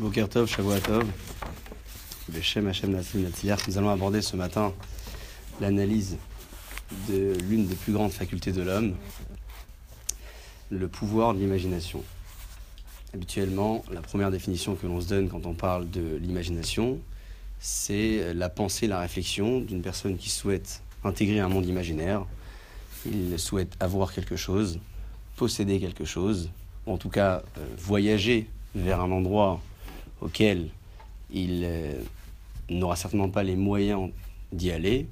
Boker Tov, Shavua Tov, Beshem Hashem Nous allons aborder ce matin l'analyse de l'une des plus grandes facultés de l'homme, le pouvoir de l'imagination. Habituellement, la première définition que l'on se donne quand on parle de l'imagination, c'est la pensée, la réflexion d'une personne qui souhaite intégrer un monde imaginaire. Il souhaite avoir quelque chose, posséder quelque chose, ou en tout cas euh, voyager vers un endroit auquel il euh, n'aura certainement pas les moyens d'y aller,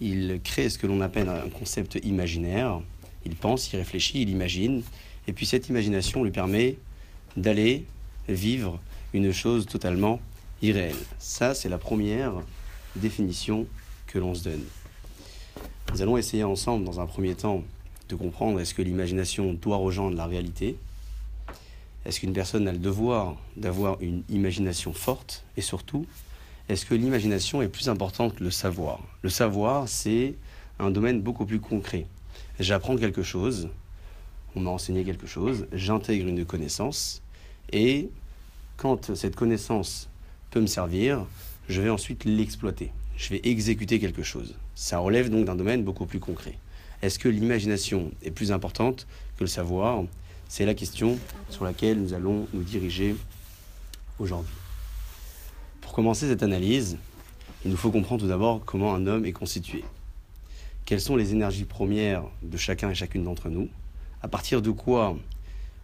il crée ce que l'on appelle un concept imaginaire. Il pense, il réfléchit, il imagine, et puis cette imagination lui permet d'aller vivre une chose totalement irréelle. Ça, c'est la première définition que l'on se donne. Nous allons essayer ensemble, dans un premier temps, de comprendre est-ce que l'imagination doit rejoindre la réalité est-ce qu'une personne a le devoir d'avoir une imagination forte Et surtout, est-ce que l'imagination est plus importante que le savoir? Le savoir, c'est un domaine beaucoup plus concret. J'apprends quelque chose, on m'a enseigné quelque chose, j'intègre une connaissance, et quand cette connaissance peut me servir, je vais ensuite l'exploiter. Je vais exécuter quelque chose. Ça relève donc d'un domaine beaucoup plus concret. Est-ce que l'imagination est plus importante que le savoir? C'est la question sur laquelle nous allons nous diriger aujourd'hui. Pour commencer cette analyse, il nous faut comprendre tout d'abord comment un homme est constitué. Quelles sont les énergies premières de chacun et chacune d'entre nous? À partir de quoi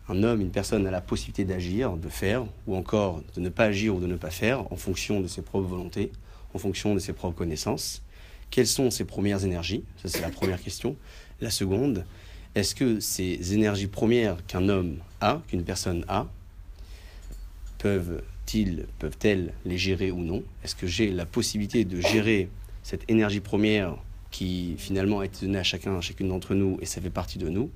un homme, une personne a la possibilité d'agir, de faire, ou encore de ne pas agir ou de ne pas faire en fonction de ses propres volontés, en fonction de ses propres connaissances? Quelles sont ses premières énergies? Ça, c'est la première question. La seconde, est-ce que ces énergies premières qu'un homme a, qu'une personne a, peuvent-ils, peuvent-elles les gérer ou non? Est-ce que j'ai la possibilité de gérer cette énergie première qui finalement est donnée à chacun, à chacune d'entre nous et ça fait partie de nous?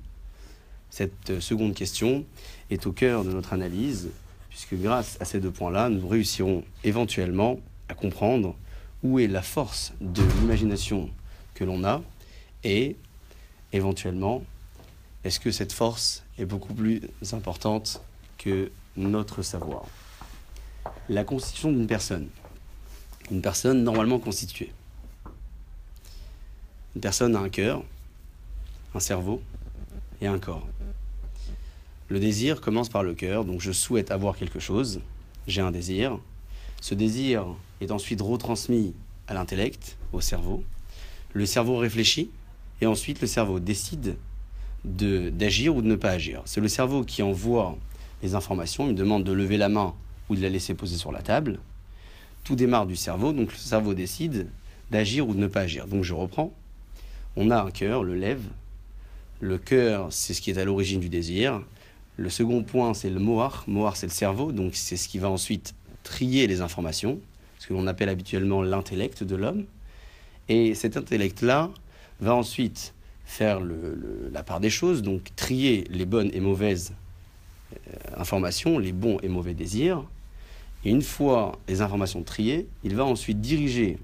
Cette seconde question est au cœur de notre analyse, puisque grâce à ces deux points-là, nous réussirons éventuellement à comprendre où est la force de l'imagination que l'on a et éventuellement est-ce que cette force est beaucoup plus importante que notre savoir? La constitution d'une personne. Une personne normalement constituée. Une personne a un cœur, un cerveau et un corps. Le désir commence par le cœur, donc je souhaite avoir quelque chose, j'ai un désir. Ce désir est ensuite retransmis à l'intellect, au cerveau. Le cerveau réfléchit et ensuite le cerveau décide d'agir ou de ne pas agir. C'est le cerveau qui envoie les informations, il me demande de lever la main ou de la laisser poser sur la table. Tout démarre du cerveau, donc le cerveau décide d'agir ou de ne pas agir. Donc je reprends. On a un cœur, le lève. Le cœur, c'est ce qui est à l'origine du désir. Le second point, c'est le mohar. Mohar, c'est le cerveau, donc c'est ce qui va ensuite trier les informations, ce que l'on appelle habituellement l'intellect de l'homme. Et cet intellect-là va ensuite faire la part des choses, donc trier les bonnes et mauvaises euh, informations, les bons et mauvais désirs. Et une fois les informations triées, il va ensuite diriger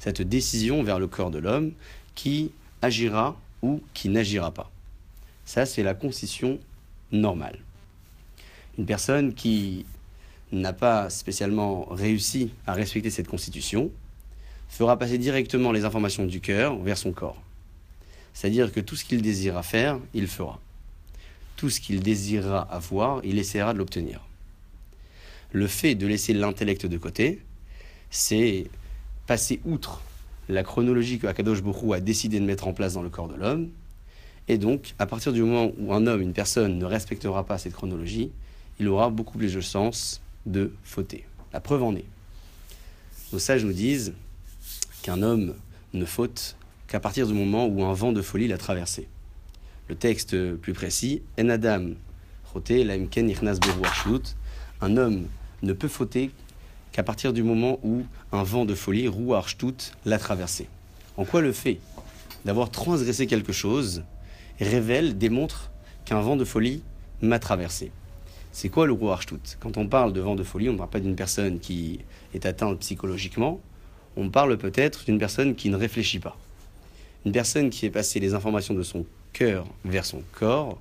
cette décision vers le corps de l'homme qui agira ou qui n'agira pas. Ça, c'est la constitution normale. Une personne qui n'a pas spécialement réussi à respecter cette constitution fera passer directement les informations du cœur vers son corps. C'est-à-dire que tout ce qu'il désirera faire, il fera. Tout ce qu'il désirera avoir, il essaiera de l'obtenir. Le fait de laisser l'intellect de côté, c'est passer outre la chronologie que Akadosh Borou a décidé de mettre en place dans le corps de l'homme. Et donc, à partir du moment où un homme, une personne ne respectera pas cette chronologie, il aura beaucoup plus de chances de fauter. La preuve en est. Nos sages nous disent qu'un homme ne faute qu'à partir du moment où un vent de folie l'a traversé. Le texte plus précis, En Adam, un homme ne peut fauter qu'à partir du moment où un vent de folie, Ruarchtut, l'a traversé. En quoi le fait d'avoir transgressé quelque chose révèle, démontre qu'un vent de folie m'a traversé? C'est quoi le Ruarchtut Quand on parle de vent de folie, on ne parle pas d'une personne qui est atteinte psychologiquement, on parle peut-être d'une personne qui ne réfléchit pas. Une personne qui est passée les informations de son cœur vers son corps,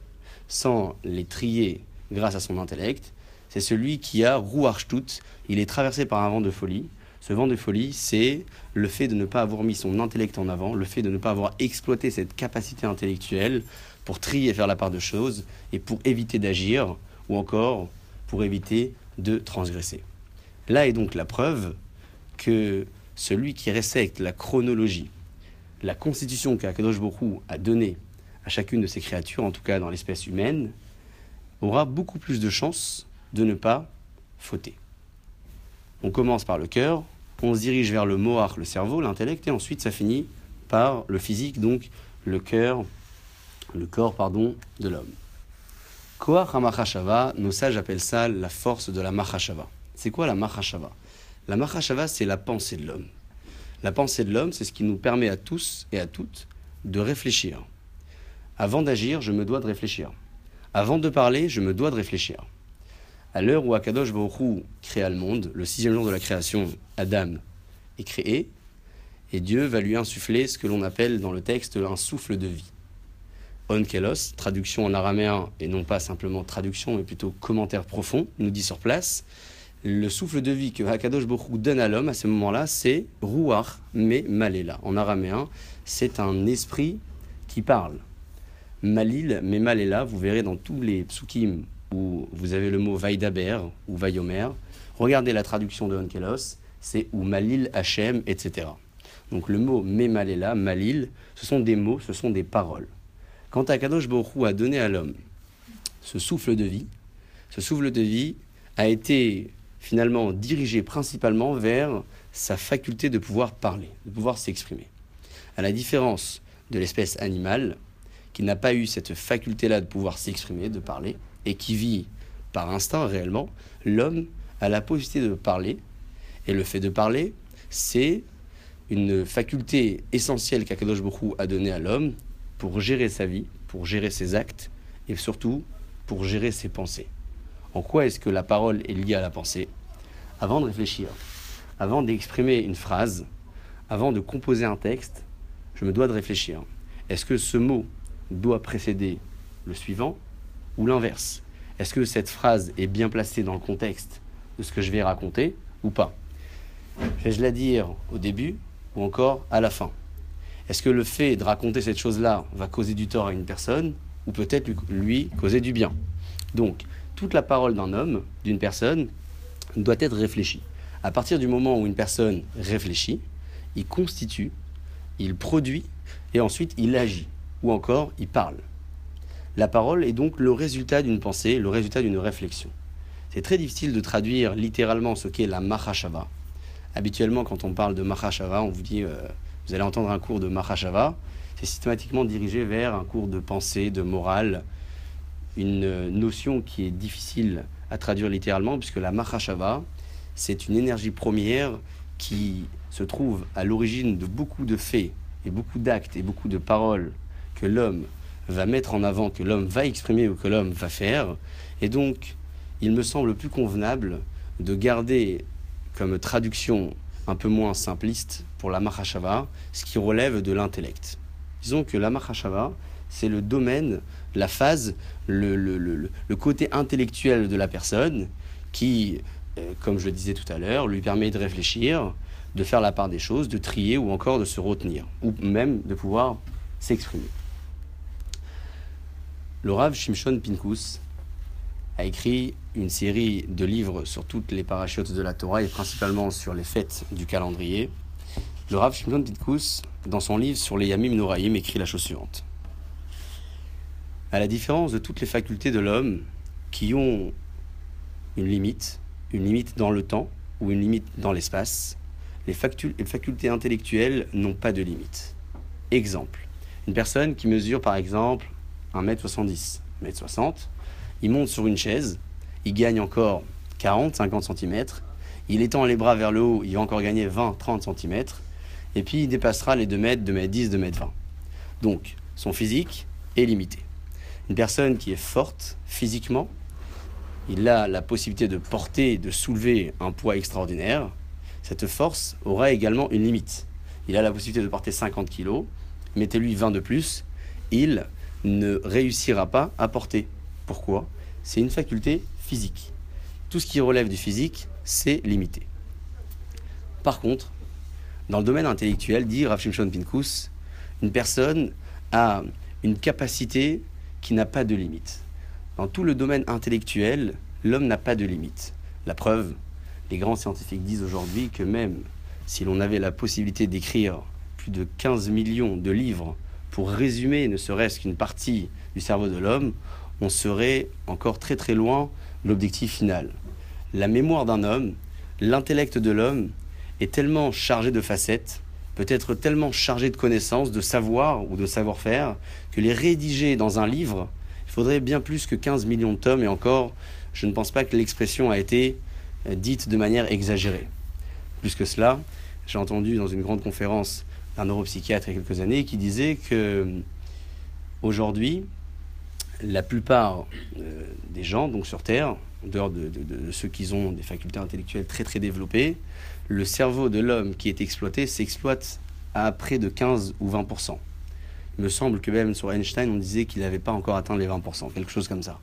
sans les trier grâce à son intellect. C'est celui qui a Rouarchtut, il est traversé par un vent de folie. Ce vent de folie, c'est le fait de ne pas avoir mis son intellect en avant, le fait de ne pas avoir exploité cette capacité intellectuelle pour trier faire la part de choses et pour éviter d'agir ou encore pour éviter de transgresser. Là est donc la preuve que celui qui respecte la chronologie, la constitution qu'Akadosh Borou a donnée à chacune de ses créatures, en tout cas dans l'espèce humaine, aura beaucoup plus de chances de ne pas fauter. On commence par le cœur, on se dirige vers le mohar, le cerveau, l'intellect, et ensuite ça finit par le physique, donc le cœur, le corps, pardon, de l'homme. Koach HaMachashava, nos sages appellent ça la force de la Machashava. C'est quoi la Machashava La Machashava, c'est la pensée de l'homme. La pensée de l'homme, c'est ce qui nous permet à tous et à toutes de réfléchir. Avant d'agir, je me dois de réfléchir. Avant de parler, je me dois de réfléchir. À l'heure où Akadosh Baruch créa le monde, le sixième jour de la création, Adam est créé, et Dieu va lui insuffler ce que l'on appelle dans le texte un souffle de vie. Onkelos, traduction en araméen, et non pas simplement traduction, mais plutôt commentaire profond, nous dit sur place, le souffle de vie que Hakadosh Baruch donne à l'homme à ce moment-là, c'est Ruach me Malela. En araméen, c'est un esprit qui parle. Malil me Malela, vous verrez dans tous les psukim où vous avez le mot Vaidaber ou Vayomer. Regardez la traduction de Onkelos, c'est ou Malil Hachem, etc. Donc le mot Memalela, Malil, ce sont des mots, ce sont des paroles. Quand Akadosh Borou a donné à l'homme ce souffle de vie, ce souffle de vie a été finalement dirigé principalement vers sa faculté de pouvoir parler, de pouvoir s'exprimer. À la différence de l'espèce animale, qui n'a pas eu cette faculté-là de pouvoir s'exprimer, de parler, et qui vit par instinct réellement, l'homme a la possibilité de parler. Et le fait de parler, c'est une faculté essentielle qu'Akadosh Bokhu a donnée à l'homme pour gérer sa vie, pour gérer ses actes et surtout pour gérer ses pensées. En quoi est-ce que la parole est liée à la pensée Avant de réfléchir, avant d'exprimer une phrase, avant de composer un texte, je me dois de réfléchir. Est-ce que ce mot doit précéder le suivant ou l'inverse? Est-ce que cette phrase est bien placée dans le contexte de ce que je vais raconter ou pas? Vais-je la dire au début ou encore à la fin? Est-ce que le fait de raconter cette chose-là va causer du tort à une personne ou peut-être lui causer du bien? Toute la parole d'un homme, d'une personne, doit être réfléchie. À partir du moment où une personne réfléchit, il constitue, il produit et ensuite il agit ou encore il parle. La parole est donc le résultat d'une pensée, le résultat d'une réflexion. C'est très difficile de traduire littéralement ce qu'est la Mahashava. Habituellement, quand on parle de Mahashava, on vous dit, euh, vous allez entendre un cours de Mahashava. C'est systématiquement dirigé vers un cours de pensée, de morale, une notion qui est difficile à traduire littéralement, puisque la Mahashava, c'est une énergie première qui se trouve à l'origine de beaucoup de faits et beaucoup d'actes et beaucoup de paroles que l'homme va mettre en avant, que l'homme va exprimer ou que l'homme va faire. Et donc, il me semble plus convenable de garder comme traduction un peu moins simpliste pour la Mahashava, ce qui relève de l'intellect. Disons que la Mahashava, c'est le domaine, la phase, le, côté intellectuel de la personne qui, euh, comme je le disais tout à l'heure, lui permet de réfléchir, de faire la part des choses, de trier ou encore de se retenir, ou même de pouvoir s'exprimer. Le Rav Shimshon Pinkus a écrit une série de livres sur toutes les parachutes de la Torah et principalement sur les fêtes du calendrier. Le Rav Shimshon Pinkus, dans son livre sur les Yamim Noraim, écrit la chose suivante. À la différence de toutes les facultés de l'homme qui ont une limite, une limite dans le temps ou une limite dans l'espace, les, facultés intellectuelles n'ont pas de limite. Exemple, une personne qui mesure par exemple 1m70, 1m60. Il monte sur une chaise, il gagne encore 40, 50 cm. Il étend les bras vers le haut, il va encore gagner 20, 30 cm. Et puis il dépassera les 2 mètres, 2 mètres 10, 2 mètres 20. Donc son physique est limité. Une personne qui est forte physiquement, il a la possibilité de porter, de soulever un poids extraordinaire. Cette force aura également une limite. Il a la possibilité de porter 50 kg, mettez-lui 20 de plus, il ne réussira pas à porter. Pourquoi? C'est une faculté physique. Tout ce qui relève du physique, c'est limité. Par contre, dans le domaine intellectuel, dit Rav Shimshon Pinkus, une personne a une capacité qui n'a pas de limite. Dans tout le domaine intellectuel, l'homme n'a pas de limite. La preuve, les grands scientifiques disent aujourd'hui que même si l'on avait la possibilité d'écrire plus de 15 millions de livres pour résumer ne serait-ce qu'une partie du cerveau de l'homme, on serait encore très très loin de l'objectif final. La mémoire d'un homme, l'intellect de l'homme est tellement chargé de facettes, peut être tellement chargé de connaissances, de savoir ou de savoir-faire, que les rédiger dans un livre, il faudrait bien plus que 15 millions de tomes, et encore, je ne pense pas que l'expression a été euh, dite de manière exagérée. Plus que cela, j'ai entendu dans une grande conférence un neuropsychiatre il y a quelques années qui disait que aujourd'hui, la plupart euh, des gens donc sur Terre, en dehors de, ceux qui ont des facultés intellectuelles très très développées, le cerveau de l'homme qui est exploité s'exploite à près de 15 ou 20% Il me semble que même sur Einstein, on disait qu'il n'avait pas encore atteint les 20 quelque chose comme ça.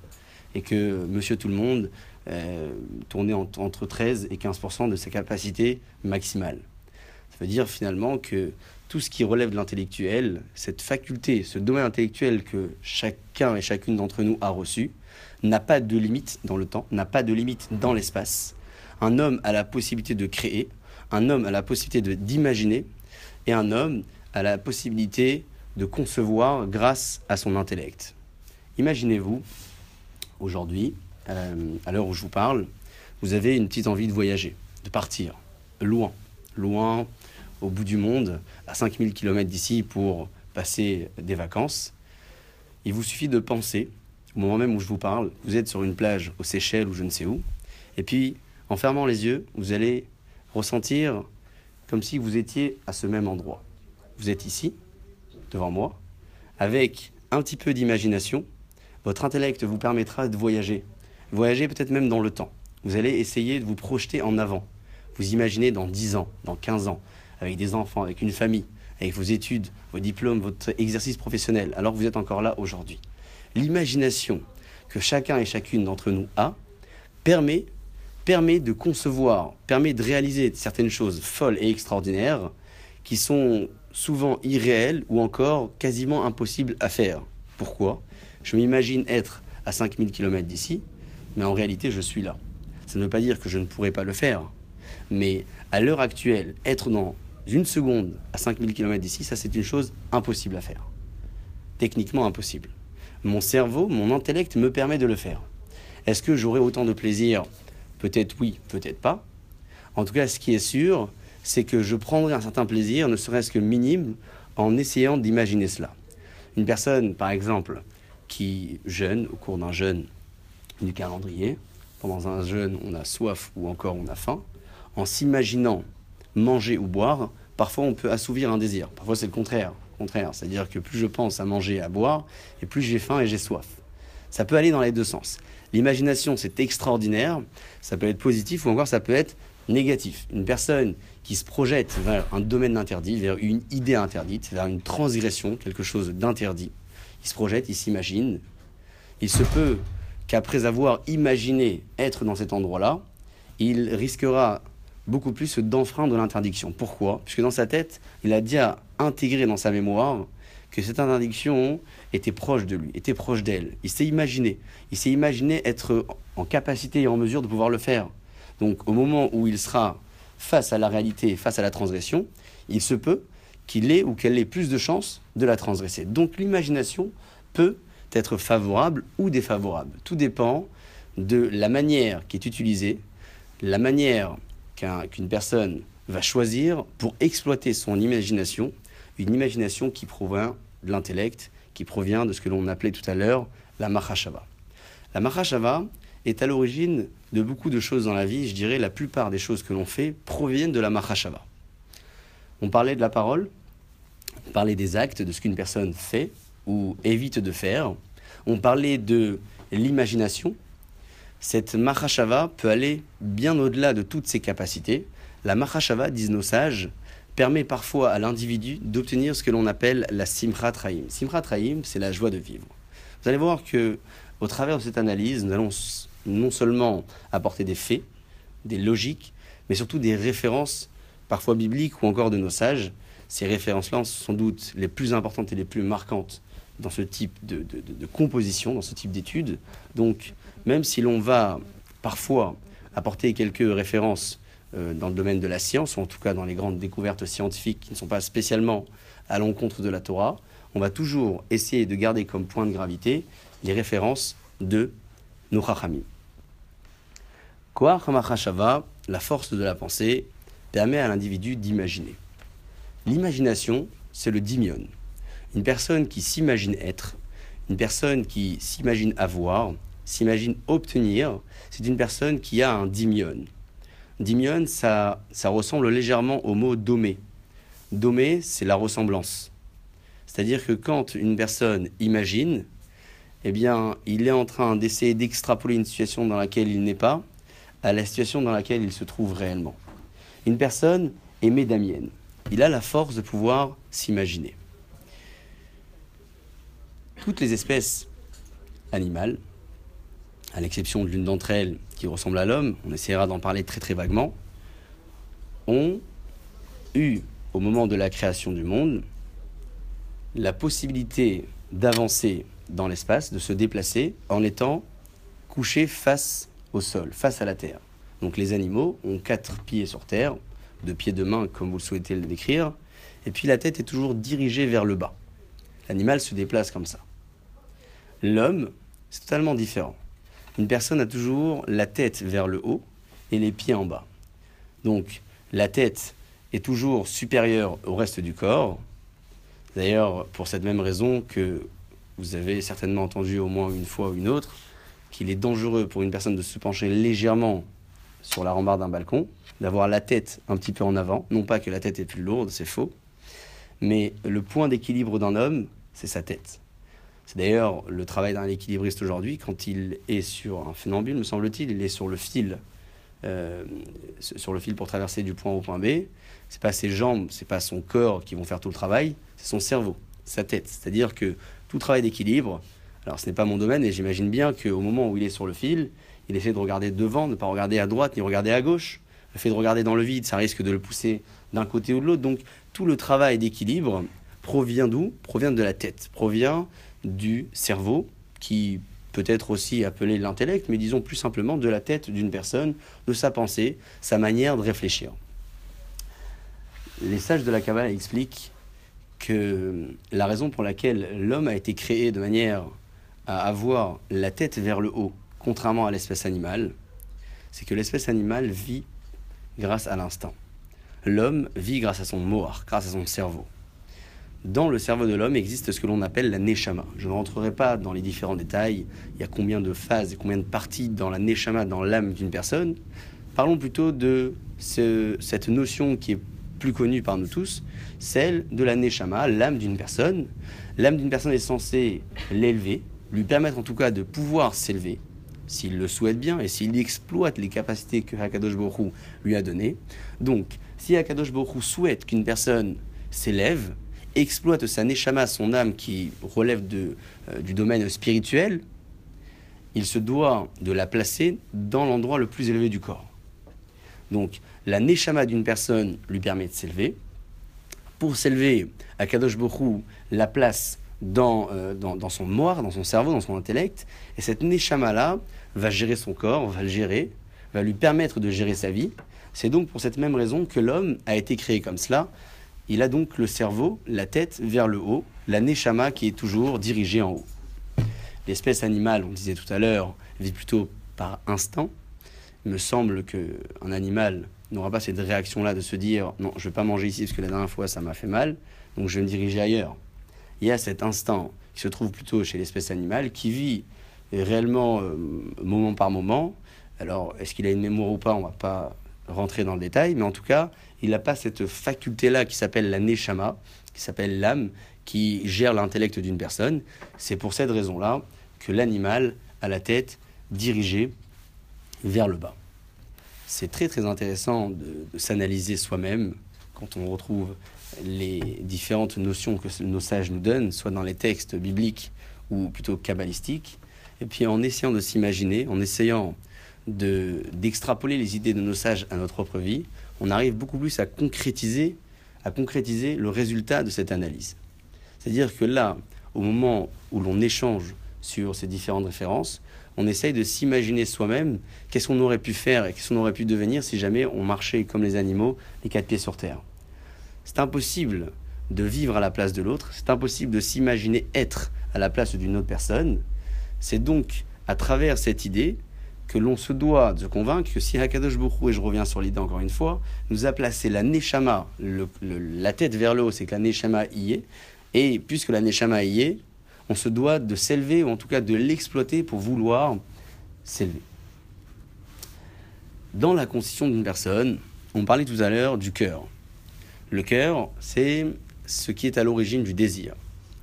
Et que Monsieur Tout le Monde euh, tournait entre 13 et 15 de ses capacités maximales. Ça veut dire finalement que tout ce qui relève de l'intellectuel, cette faculté, ce domaine intellectuel que chacun et chacune d'entre nous a reçu, n'a pas de limite dans le temps, n'a pas de limite dans l'espace. Un homme a la possibilité de créer, un homme a la possibilité d'imaginer, et un homme a la possibilité de concevoir grâce à son intellect. Imaginez-vous, aujourd'hui, euh, à l'heure où je vous parle, vous avez une petite envie de voyager, de partir, loin, loin au bout du monde, à 5000 km d'ici, pour passer des vacances. Il vous suffit de penser, au moment même où je vous parle, vous êtes sur une plage aux Seychelles ou je ne sais où, et puis en fermant les yeux, vous allez ressentir comme si vous étiez à ce même endroit. Vous êtes ici, devant moi, avec un petit peu d'imagination, votre intellect vous permettra de voyager. Voyager peut-être même dans le temps. Vous allez essayer de vous projeter en avant. Vous imaginez dans 10 ans, dans 15 ans, avec des enfants, avec une famille, avec vos études, vos diplômes, votre exercice professionnel, alors que vous êtes encore là aujourd'hui. L'imagination que chacun et chacune d'entre nous a permet, permet de concevoir, permet de réaliser certaines choses folles et extraordinaires qui sont souvent irréelles ou encore quasiment impossibles à faire. Pourquoi? Je m'imagine être à 5000 km d'ici, mais en réalité je suis là. Ça ne veut pas dire que je ne pourrais pas le faire, mais à l'heure actuelle, être dans une seconde à 5000 km d'ici, ça c'est une chose impossible à faire. Techniquement impossible. Mon cerveau, mon intellect me permet de le faire. Est-ce que j'aurai autant de plaisir? Peut-être oui, peut-être pas. En tout cas, ce qui est sûr, c'est que je prendrai un certain plaisir, ne serait-ce que minime, en essayant d'imaginer cela. Une personne, par exemple, qui jeûne au cours d'un jeûne du calendrier, pendant un jeûne, on a soif ou encore on a faim, en s'imaginant manger ou boire, parfois on peut assouvir un désir. Parfois c'est le contraire. contraire. C'est-à-dire que plus je pense à manger et à boire, et plus j'ai faim et j'ai soif. Ça peut aller dans les deux sens. L'imagination, c'est extraordinaire. Ça peut être positif ou encore ça peut être négatif. Une personne qui se projette vers un domaine interdit, vers une idée interdite, vers une transgression, quelque chose d'interdit, il se projette, il s'imagine. Il se peut qu'après avoir imaginé être dans cet endroit-là, il risquera beaucoup plus d'enfreindre l'interdiction. Pourquoi? Puisque dans sa tête, il a déjà intégré dans sa mémoire que cette interdiction était proche de lui, était proche d'elle. Il s'est imaginé. Il s'est imaginé être en capacité et en mesure de pouvoir le faire. Donc au moment où il sera face à la réalité, face à la transgression, il se peut qu'il ait ou qu'elle ait plus de chances de la transgresser. Donc l'imagination peut être favorable ou défavorable. Tout dépend de la manière qui est utilisée, la manière qu'une personne va choisir pour exploiter son imagination, une imagination qui provient de l'intellect, qui provient de ce que l'on appelait tout à l'heure la Mahashava. La Mahashava est à l'origine de beaucoup de choses dans la vie. Je dirais la plupart des choses que l'on fait proviennent de la Mahashava. On parlait de la parole, on parlait des actes, de ce qu'une personne fait ou évite de faire. On parlait de l'imagination, cette Mahashava peut aller bien au-delà de toutes ses capacités. La Mahashava, disent nos sages, permet parfois à l'individu d'obtenir ce que l'on appelle la Simchat Rahim. Simchat c'est la joie de vivre. Vous allez voir que au travers de cette analyse, nous allons non seulement apporter des faits, des logiques, mais surtout des références, parfois bibliques ou encore de nos sages. Ces références-là sont sans doute les plus importantes et les plus marquantes dans ce type de, composition, dans ce type d'études. Donc, même si l'on va parfois apporter quelques références euh, dans le domaine de la science, ou en tout cas dans les grandes découvertes scientifiques qui ne sont pas spécialement à l'encontre de la Torah, on va toujours essayer de garder comme point de gravité les références de nos Chachamim. la force de la pensée, permet à l'individu d'imaginer. L'imagination, c'est le dimion. Une personne qui s'imagine être, une personne qui s'imagine avoir, s'imagine obtenir, c'est une personne qui a un dimion. Dimion, ça, ça ressemble légèrement au mot domé. Domé, c'est la ressemblance. C'est-à-dire que quand une personne imagine, eh bien, il est en train d'essayer d'extrapoler une situation dans laquelle il n'est pas à la situation dans laquelle il se trouve réellement. Une personne est médamienne. Il a la force de pouvoir s'imaginer. Toutes les espèces animales, à l'exception de l'une d'entre elles qui ressemble à l'homme, on essaiera d'en parler très très vaguement, ont eu, au moment de la création du monde, la possibilité d'avancer dans l'espace, de se déplacer en étant couché face au sol, face à la terre. Donc les animaux ont quatre pieds sur terre, deux pieds de main comme vous le souhaitez le décrire, et puis la tête est toujours dirigée vers le bas. L'animal se déplace comme ça. L'homme, c'est totalement différent. Une personne a toujours la tête vers le haut et les pieds en bas. Donc la tête est toujours supérieure au reste du corps, D'ailleurs, pour cette même raison que vous avez certainement entendu au moins une fois ou une autre, qu'il est dangereux pour une personne de se pencher légèrement sur la rambarde d'un balcon, d'avoir la tête un petit peu en avant. Non pas que la tête est plus lourde, c'est faux. Mais le point d'équilibre d'un homme, c'est sa tête. C'est d'ailleurs le travail d'un équilibriste aujourd'hui, quand il est sur un funambule, me semble-t-il, il est sur le fil, euh, sur le fil pour traverser du point A au point B. C'est pas ses jambes, c'est pas son corps qui vont faire tout le travail, c'est son cerveau, sa tête. C'est-à-dire que tout travail d'équilibre, alors ce n'est pas mon domaine, et j'imagine bien qu'au moment où il est sur le fil, il essaie de regarder devant, ne pas regarder à droite ni regarder à gauche. Le fait de regarder dans le vide, ça risque de le pousser d'un côté ou de l'autre. Donc tout le travail d'équilibre provient d'où? Provient de la tête, provient du cerveau, qui peut être aussi appelé l'intellect, mais disons plus simplement de la tête d'une personne, de sa pensée, sa manière de réfléchir. Les sages de la Kabbalah expliquent que la raison pour laquelle l'homme a été créé de manière à avoir la tête vers le haut, contrairement à l'espèce animale, c'est que l'espèce animale vit grâce à l'instinct. L'homme vit grâce à son moar, grâce à son cerveau. Dans le cerveau de l'homme existe ce que l'on appelle la neshama. Je ne rentrerai pas dans les différents détails. Il y a combien de phases et combien de parties dans la neshama, dans l'âme d'une personne. Parlons plutôt de cette notion qui est plus connue par nous tous, celle de la neshama, l'âme d'une personne. L'âme d'une personne est censée l'élever, lui permettre en tout cas de pouvoir s'élever, s'il le souhaite bien et s'il exploite les capacités que Hakadosh Borou lui a données. Donc, si Hakadosh Borou souhaite qu'une personne s'élève, exploite sa neshama, son âme qui relève de, euh, du domaine spirituel, il se doit de la placer dans l'endroit le plus élevé du corps. Donc, la neshama d'une personne lui permet de s'élever. Pour s'élever, à Kadosh Bokhu la place euh, dans, dans, son moire, dans son cerveau, dans son intellect. Et cette neshama-là va gérer son corps, va le gérer, va lui permettre de gérer sa vie. C'est donc pour cette même raison que l'homme a été créé comme cela. Il a donc le cerveau, la tête vers le haut, la neshama qui est toujours dirigée en haut. L'espèce animale, on disait tout à l'heure, vit plutôt par instinct. Il me semble qu'un animal n'aura pas cette réaction-là de se dire non, je ne vais pas manger ici parce que la dernière fois ça m'a fait mal, donc je vais me diriger ailleurs. Il y a cet instant qui se trouve plutôt chez l'espèce animale qui vit réellement euh, moment par moment. Alors, est-ce qu'il a une mémoire ou pas? On ne va pas rentrer dans le détail, mais en tout cas, il n'a pas cette faculté-là qui s'appelle la neshama, qui s'appelle l'âme, qui gère l'intellect d'une personne. C'est pour cette raison-là que l'animal a la tête dirigée vers le bas c'est très très intéressant de, s'analyser soi-même quand on retrouve les différentes notions que nos sages nous donnent, soit dans les textes bibliques ou plutôt kabbalistiques. et puis en essayant de s'imaginer, en essayant d'extrapoler les idées de nos sages à notre propre vie, on arrive beaucoup plus à concrétiser, à concrétiser le résultat de cette analyse. C'est-à-dire que là, au moment où l'on échange sur ces différentes références, on essaye de s'imaginer soi-même qu'est-ce qu'on aurait pu faire et qu'est-ce qu'on aurait pu devenir si jamais on marchait comme les animaux, les quatre pieds sur terre. C'est impossible de vivre à la place de l'autre, c'est impossible de s'imaginer être à la place d'une autre personne. C'est donc à travers cette idée que l'on se doit de convaincre que si Hakadosh Bokhu, et je reviens sur l'idée encore une fois, nous a placé la Neshama, la tête vers le haut, c'est que la Neshama y est, et puisque la Neshama y est, on se doit de s'élever, ou en tout cas de l'exploiter pour vouloir s'élever. Dans la constitution d'une personne, on parlait tout à l'heure du cœur. Le cœur, c'est ce qui est à l'origine du désir.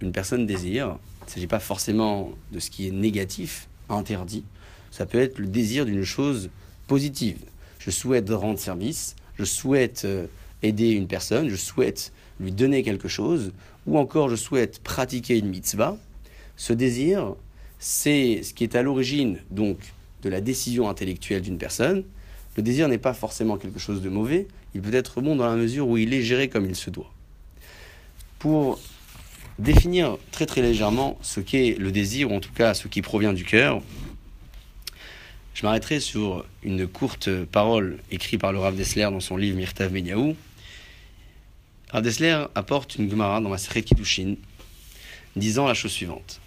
Une personne désire, il ne s'agit pas forcément de ce qui est négatif, interdit. Ça peut être le désir d'une chose positive. Je souhaite rendre service, je souhaite euh, aider une personne, je souhaite lui donner quelque chose, ou encore je souhaite pratiquer une mitzvah. Ce désir, c'est ce qui est à l'origine donc de la décision intellectuelle d'une personne. Le désir n'est pas forcément quelque chose de mauvais, il peut être bon dans la mesure où il est géré comme il se doit. Pour définir très très légèrement ce qu'est le désir, ou en tout cas ce qui provient du cœur, je m'arrêterai sur une courte parole écrite par le Rav Dessler dans son livre Mirtav Mediaou. Rav Dessler apporte une Gemara dans ma série Kiddushin, disant la chose suivante.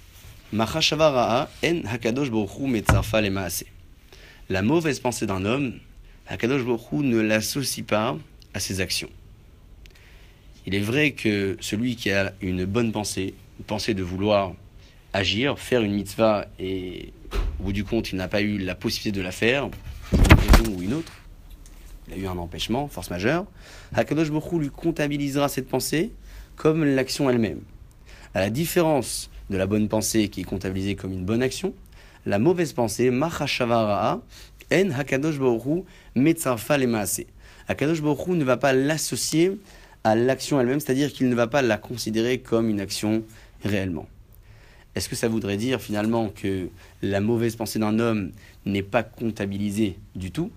en hakadosh La mauvaise pensée d'un homme, Hakadosh Baruch ne l'associe pas à ses actions. Il est vrai que celui qui a une bonne pensée, une pensée de vouloir agir, faire une mitzvah et au bout du compte il n'a pas eu la possibilité de la faire, une raison ou une autre, il a eu un empêchement, force majeure, Hakadosh Baruch lui comptabilisera cette pensée comme l'action elle-même. À la différence de la bonne pensée qui est comptabilisée comme une bonne action, la mauvaise pensée, Machashavara'a, En Hakadosh Baruch Metzarfa Hakadosh Baruch ne va pas l'associer à l'action elle-même, c'est-à-dire qu'il ne va pas la considérer comme une action réellement. Est-ce que ça voudrait dire finalement que la mauvaise pensée d'un homme n'est pas comptabilisée du tout?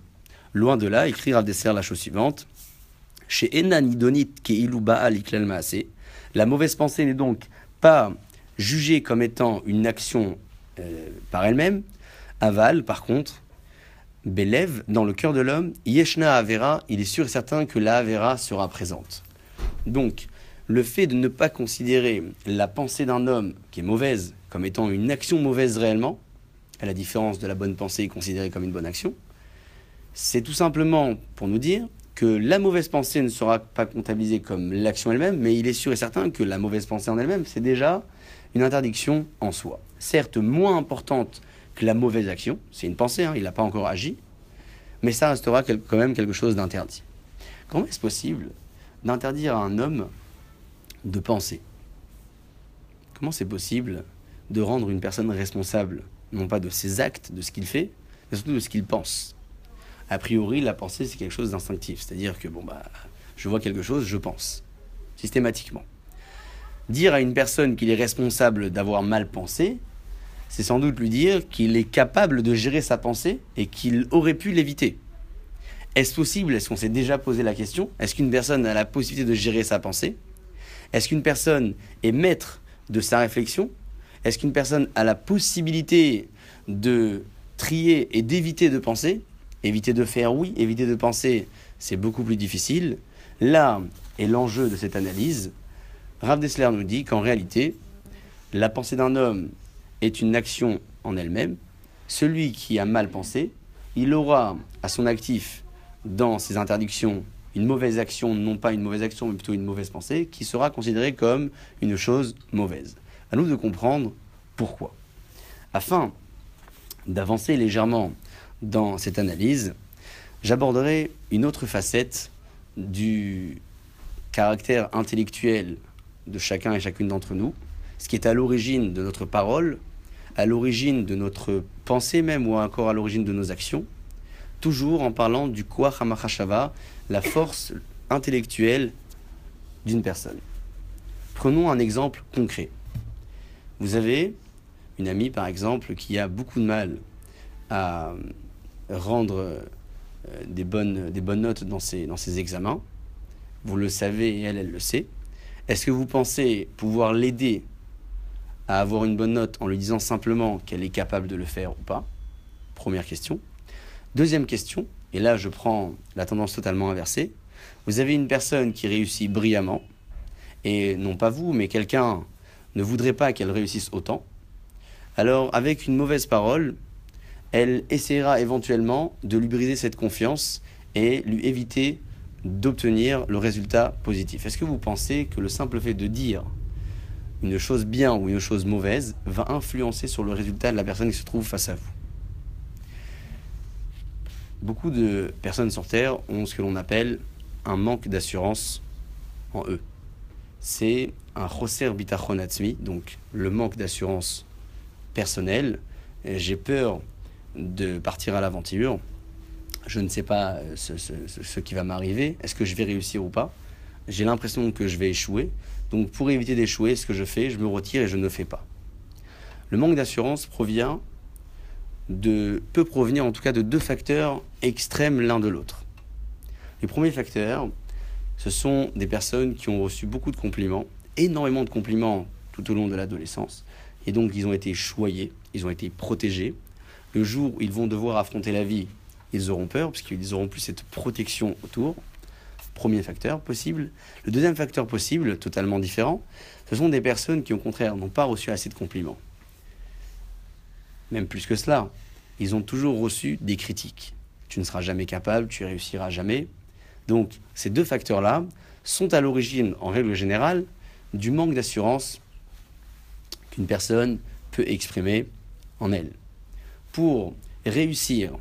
Loin de là, écrire Rav la chose suivante. Chez Enanidonit la mauvaise pensée n'est donc pas jugée comme étant une action euh, par elle-même. Aval, par contre, Belev, dans le cœur de l'homme, Yeshna Avera, il est sûr et certain que la Avera sera présente. Donc, le fait de ne pas considérer la pensée d'un homme qui est mauvaise comme étant une action mauvaise réellement, à la différence de la bonne pensée considérée comme une bonne action, c'est tout simplement pour nous dire que la mauvaise pensée ne sera pas comptabilisée comme l'action elle-même, mais il est sûr et certain que la mauvaise pensée en elle-même, c'est déjà une interdiction en soi. Certes, moins importante que la mauvaise action, c'est une pensée, hein, il n'a pas encore agi, mais ça restera quand même quelque chose d'interdit. Comment est-ce possible d'interdire à un homme de penser. Comment c'est possible de rendre une personne responsable, non pas de ses actes, de ce qu'il fait, mais surtout de ce qu'il pense? A priori, la pensée, c'est quelque chose d'instinctif. C'est-à-dire que, bon, bah, je vois quelque chose, je pense. Systématiquement. Dire à une personne qu'il est responsable d'avoir mal pensé, c'est sans doute lui dire qu'il est capable de gérer sa pensée et qu'il aurait pu l'éviter. Est-ce possible? Est-ce qu'on s'est déjà posé la question? Est-ce qu'une personne a la possibilité de gérer sa pensée? Est-ce qu'une personne est maître de sa réflexion? Est-ce qu'une personne a la possibilité de trier et d'éviter de penser? Éviter de faire oui, éviter de penser, c'est beaucoup plus difficile. Là est l'enjeu de cette analyse. Rav Dessler nous dit qu'en réalité, la pensée d'un homme est une action en elle-même. Celui qui a mal pensé, il aura à son actif dans ses interdictions une mauvaise action, non pas une mauvaise action, mais plutôt une mauvaise pensée, qui sera considérée comme une chose mauvaise. À nous de comprendre pourquoi. Afin d'avancer légèrement dans cette analyse, j'aborderai une autre facette du caractère intellectuel de chacun et chacune d'entre nous, ce qui est à l'origine de notre parole, à l'origine de notre pensée même, ou encore à l'origine de nos actions, toujours en parlant du Koach HaMachashava, la force intellectuelle d'une personne. Prenons un exemple concret. Vous avez une amie par exemple qui a beaucoup de mal à rendre euh, des bonnes, des bonnes notes dans ses, dans ses examens. Vous le savez et elle, elle le sait. Est-ce que vous pensez pouvoir l'aider à avoir une bonne note en lui disant simplement qu'elle est capable de le faire ou pas? Première question. Deuxième question, et là je prends la tendance totalement inversée. Vous avez une personne qui réussit brillamment, et non pas vous, mais quelqu'un ne voudrait pas qu'elle réussisse autant. Alors avec une mauvaise parole, elle essaiera éventuellement de lui briser cette confiance et lui éviter d'obtenir le résultat positif. Est-ce que vous pensez que le simple fait de dire une chose bien ou une chose mauvaise va influencer sur le résultat de la personne qui se trouve face à vous? Beaucoup de personnes sur Terre ont ce que l'on appelle un manque d'assurance en eux. C'est un choser bitachon donc le manque d'assurance personnelle. J'ai peur de partir à l'aventure. Je ne sais pas euh, ce, qui va m'arriver. Est-ce que je vais réussir ou pas? J'ai l'impression que je vais échouer. Donc pour éviter d'échouer, ce que je fais, je me retire et je ne fais pas. Le manque d'assurance provient peut provenir en tout cas de deux facteurs extrêmes l'un de l'autre. Les premiers facteurs, ce sont des personnes qui ont reçu beaucoup de compliments, énormément de compliments tout au long de l'adolescence, et donc ils ont été choyés, ils ont été protégés, le jour où ils vont devoir affronter la vie, ils auront peur, parce qu'ils n'auront plus cette protection autour. Premier facteur possible. Le deuxième facteur possible, totalement différent, ce sont des personnes qui, au contraire, n'ont pas reçu assez de compliments. Même plus que cela, ils ont toujours reçu des critiques. Tu ne seras jamais capable, tu réussiras jamais. Donc, ces deux facteurs-là sont à l'origine, en règle générale, du manque d'assurance qu'une personne peut exprimer en elle pour réussir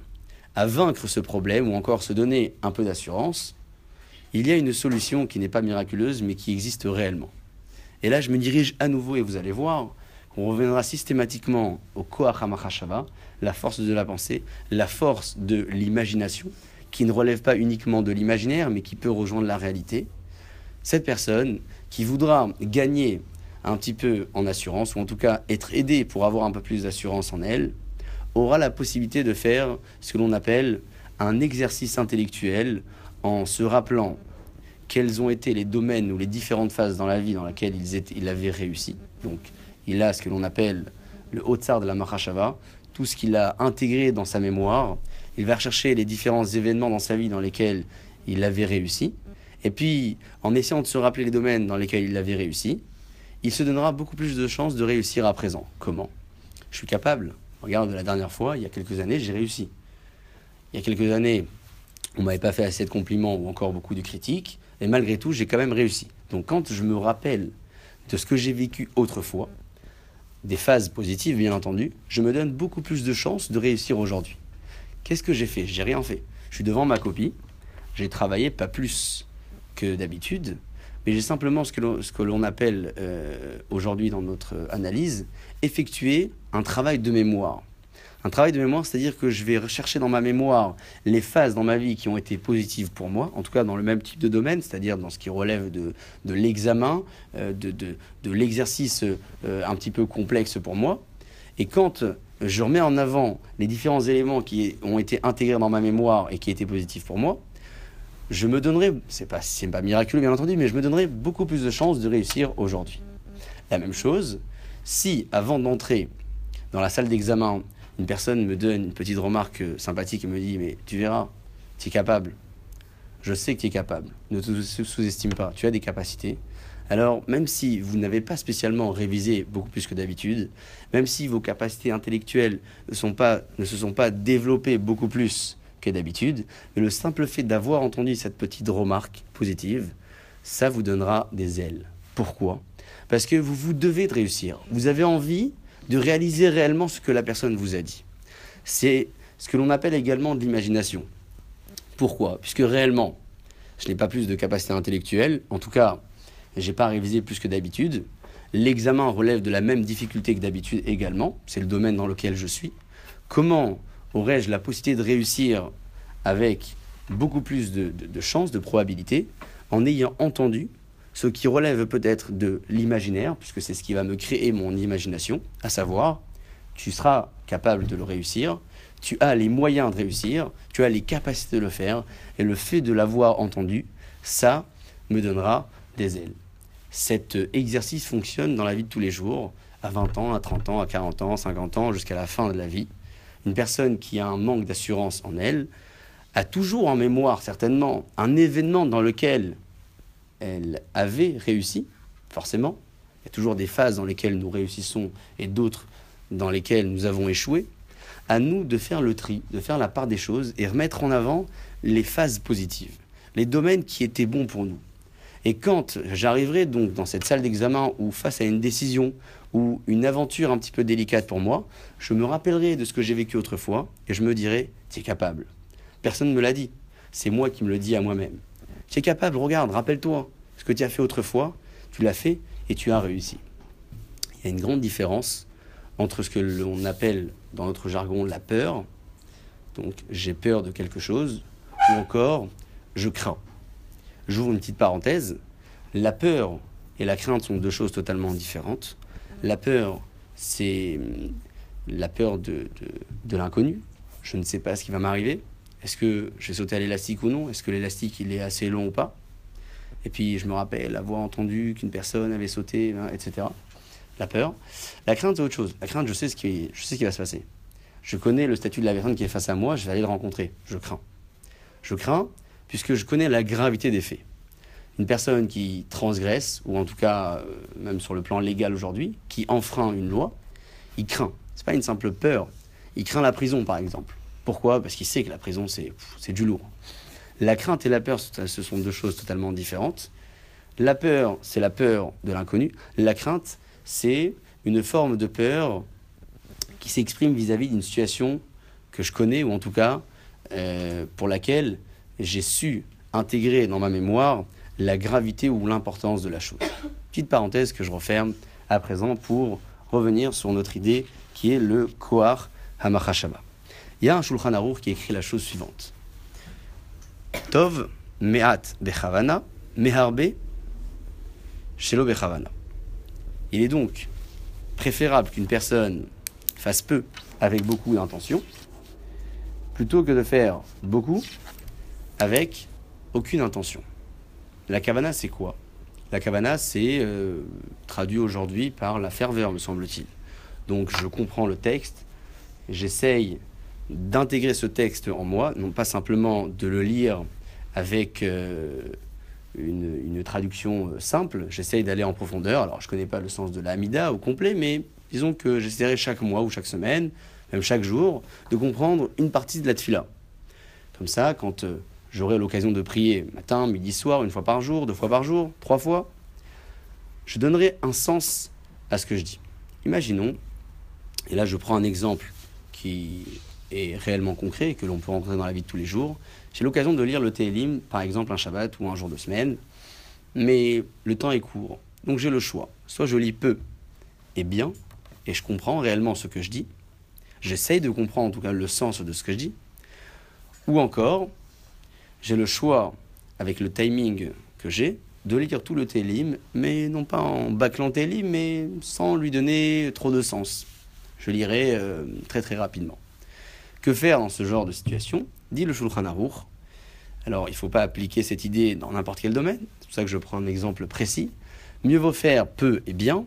à vaincre ce problème ou encore se donner un peu d'assurance, il y a une solution qui n'est pas miraculeuse mais qui existe réellement. Et là, je me dirige à nouveau et vous allez voir qu'on reviendra systématiquement au Koach la force de la pensée, la force de l'imagination, qui ne relève pas uniquement de l'imaginaire mais qui peut rejoindre la réalité. Cette personne qui voudra gagner un petit peu en assurance ou en tout cas être aidée pour avoir un peu plus d'assurance en elle, aura la possibilité de faire ce que l'on appelle un exercice intellectuel en se rappelant quels ont été les domaines ou les différentes phases dans la vie dans lesquelles il, il avait réussi. Il a ce que l'on appelle le haut-tsar de la Mahashava, tout ce qu'il a intégré dans sa mémoire. Il va rechercher les différents événements dans sa vie dans lesquels il avait réussi. Et puis, en essayant de se rappeler les domaines dans lesquels il avait réussi, il se donnera beaucoup plus de chances de réussir à présent. Comment? Je suis capable Regarde, la dernière fois, il y a quelques années, j'ai réussi. Il y a quelques années, on m'avait pas fait assez de compliments ou encore beaucoup de critiques, et malgré tout, j'ai quand même réussi. Donc quand je me rappelle de ce que j'ai vécu autrefois, des phases positives bien entendu, je me donne beaucoup plus de chances de réussir aujourd'hui. Qu'est-ce que j'ai fait? J'ai rien fait. Je suis devant ma copie, j'ai travaillé pas plus que d'habitude, mais j'ai simplement ce que l'on appelle euh, aujourd'hui dans notre analyse effectuer un travail de mémoire. Un travail de mémoire, c'est-à-dire que je vais rechercher dans ma mémoire les phases dans ma vie qui ont été positives pour moi, en tout cas dans le même type de domaine, c'est-à-dire dans ce qui relève de, de l'examen, euh, de, de, de l'exercice euh, un petit peu complexe pour moi. Et quand je remets en avant les différents éléments qui ont été intégrés dans ma mémoire et qui étaient positifs pour moi, je me donnerai, c'est pas, c'est pas miraculeux bien entendu, mais je me donnerai beaucoup plus de chances de réussir aujourd'hui. La même chose, si avant d'entrer dans la salle d'examen, une personne me donne une petite remarque sympathique et me dit Mais tu verras, tu es capable. Je sais que tu es capable. Ne te sous-estime pas. Tu as des capacités. Alors, même si vous n'avez pas spécialement révisé beaucoup plus que d'habitude, même si vos capacités intellectuelles ne, sont pas, ne se sont pas développées beaucoup plus que d'habitude, le simple fait d'avoir entendu cette petite remarque positive, ça vous donnera des ailes. Pourquoi? Parce que vous vous devez de réussir. Vous avez envie de réaliser réellement ce que la personne vous a dit. C'est ce que l'on appelle également de l'imagination. Pourquoi? Puisque réellement, je n'ai pas plus de capacité intellectuelle, en tout cas, je n'ai pas révisé plus que d'habitude. L'examen relève de la même difficulté que d'habitude également, c'est le domaine dans lequel je suis. Comment aurais-je la possibilité de réussir avec beaucoup plus de, de chances, de probabilités, en ayant entendu ce qui relève peut-être de l'imaginaire, puisque c'est ce qui va me créer mon imagination, à savoir tu seras capable de le réussir, tu as les moyens de réussir, tu as les capacités de le faire, et le fait de l'avoir entendu, ça me donnera des ailes. Cet exercice fonctionne dans la vie de tous les jours, à 20 ans, à 30 ans, à 40 ans, 50 ans, jusqu'à la fin de la vie. Une personne qui a un manque d'assurance en elle a toujours en mémoire, certainement, un événement dans lequel elle avait réussi, forcément. Il y a toujours des phases dans lesquelles nous réussissons et d'autres dans lesquelles nous avons échoué. À nous de faire le tri, de faire la part des choses et remettre en avant les phases positives, les domaines qui étaient bons pour nous. Et quand j'arriverai donc dans cette salle d'examen ou face à une décision ou une aventure un petit peu délicate pour moi, je me rappellerai de ce que j'ai vécu autrefois et je me dirai, tu es capable. Personne ne me l'a dit. C'est moi qui me le dis à moi-même. Capable, regarde, rappelle-toi. Ce que tu as fait autrefois, tu l'as fait et tu as réussi. Il y a une grande différence entre ce que l'on appelle dans notre jargon la peur, donc j'ai peur de quelque chose, ou encore je crains. J'ouvre une petite parenthèse. La peur et la crainte sont deux choses totalement différentes. La peur, c'est hum, la peur de, l'inconnu. Je ne sais pas ce qui va m'arriver. Est-ce que je vais sauter à l'élastique ou non? Est-ce que l'élastique il est assez long ou pas? Et puis je me rappelle avoir entendu qu'une personne avait sauté, hein, etc. La peur. La crainte, c'est autre chose. La crainte, je sais, ce qui, je sais ce qui va se passer. Je connais le statut de la personne qui est face à moi, je vais aller le rencontrer. Je crains. Je crains puisque je connais la gravité des faits une personne qui transgresse, ou en tout cas, euh, même sur le plan légal aujourd'hui, qui enfreint une loi, il craint. C'est pas une simple peur. Il craint la prison, par exemple. Pourquoi? Parce qu'il sait que la prison, c'est, du lourd. La crainte et la peur, ce sont deux choses totalement différentes. La peur, c'est la peur de l'inconnu. La crainte, c'est une forme de peur qui s'exprime vis-à-vis d'une situation que je connais, ou en tout cas euh, pour laquelle j'ai su intégrer dans ma mémoire la gravité ou l'importance de la chose. Petite parenthèse que je referme à présent pour revenir sur notre idée qui est le Kohar Hamachashaba. Il y a un Shulchan Aruch qui écrit la chose suivante. Tov me'at bechavana, meharbe shelo bechavana. Il est donc préférable qu'une personne fasse peu avec beaucoup d'intention, plutôt que de faire beaucoup avec aucune intention. La kavana, c'est quoi? La kavana, c'est euh, traduit aujourd'hui par la ferveur, me semble-t-il. Donc je comprends le texte, j'essaye d'intégrer ce texte en moi, non pas simplement de le lire avec euh, une, traduction euh, simple, j'essaye d'aller en profondeur. Alors je ne connais pas le sens de l'amida au complet, mais disons que j'essaierai chaque mois ou chaque semaine, même chaque jour, de comprendre une partie de la tfila. Comme ça, quand j'aurai l'occasion de prier matin, midi, soir, une fois par jour, deux fois par jour, trois fois, je donnerai un sens à ce que je dis. Imaginons, et là je prends un exemple qui est réellement concret et que l'on peut rencontrer dans la vie de tous les jours. J'ai l'occasion de lire le Télim, par exemple un Shabbat ou un jour de semaine, mais le temps est court. Donc j'ai le choix. Soit je lis peu et bien, et je comprends réellement ce que je dis, j'essaye de comprendre en tout cas le sens de ce que je dis, ou encore, j'ai le choix, avec le timing que j'ai, de lire tout le Télim, mais non pas en bâclant Télim, mais sans lui donner trop de sens. Je lirai euh, très très rapidement. Que faire dans ce genre de situation Dit le Shulchan Aruch. Alors, il ne faut pas appliquer cette idée dans n'importe quel domaine. C'est pour ça que je prends un exemple précis. Mieux vaut faire peu et bien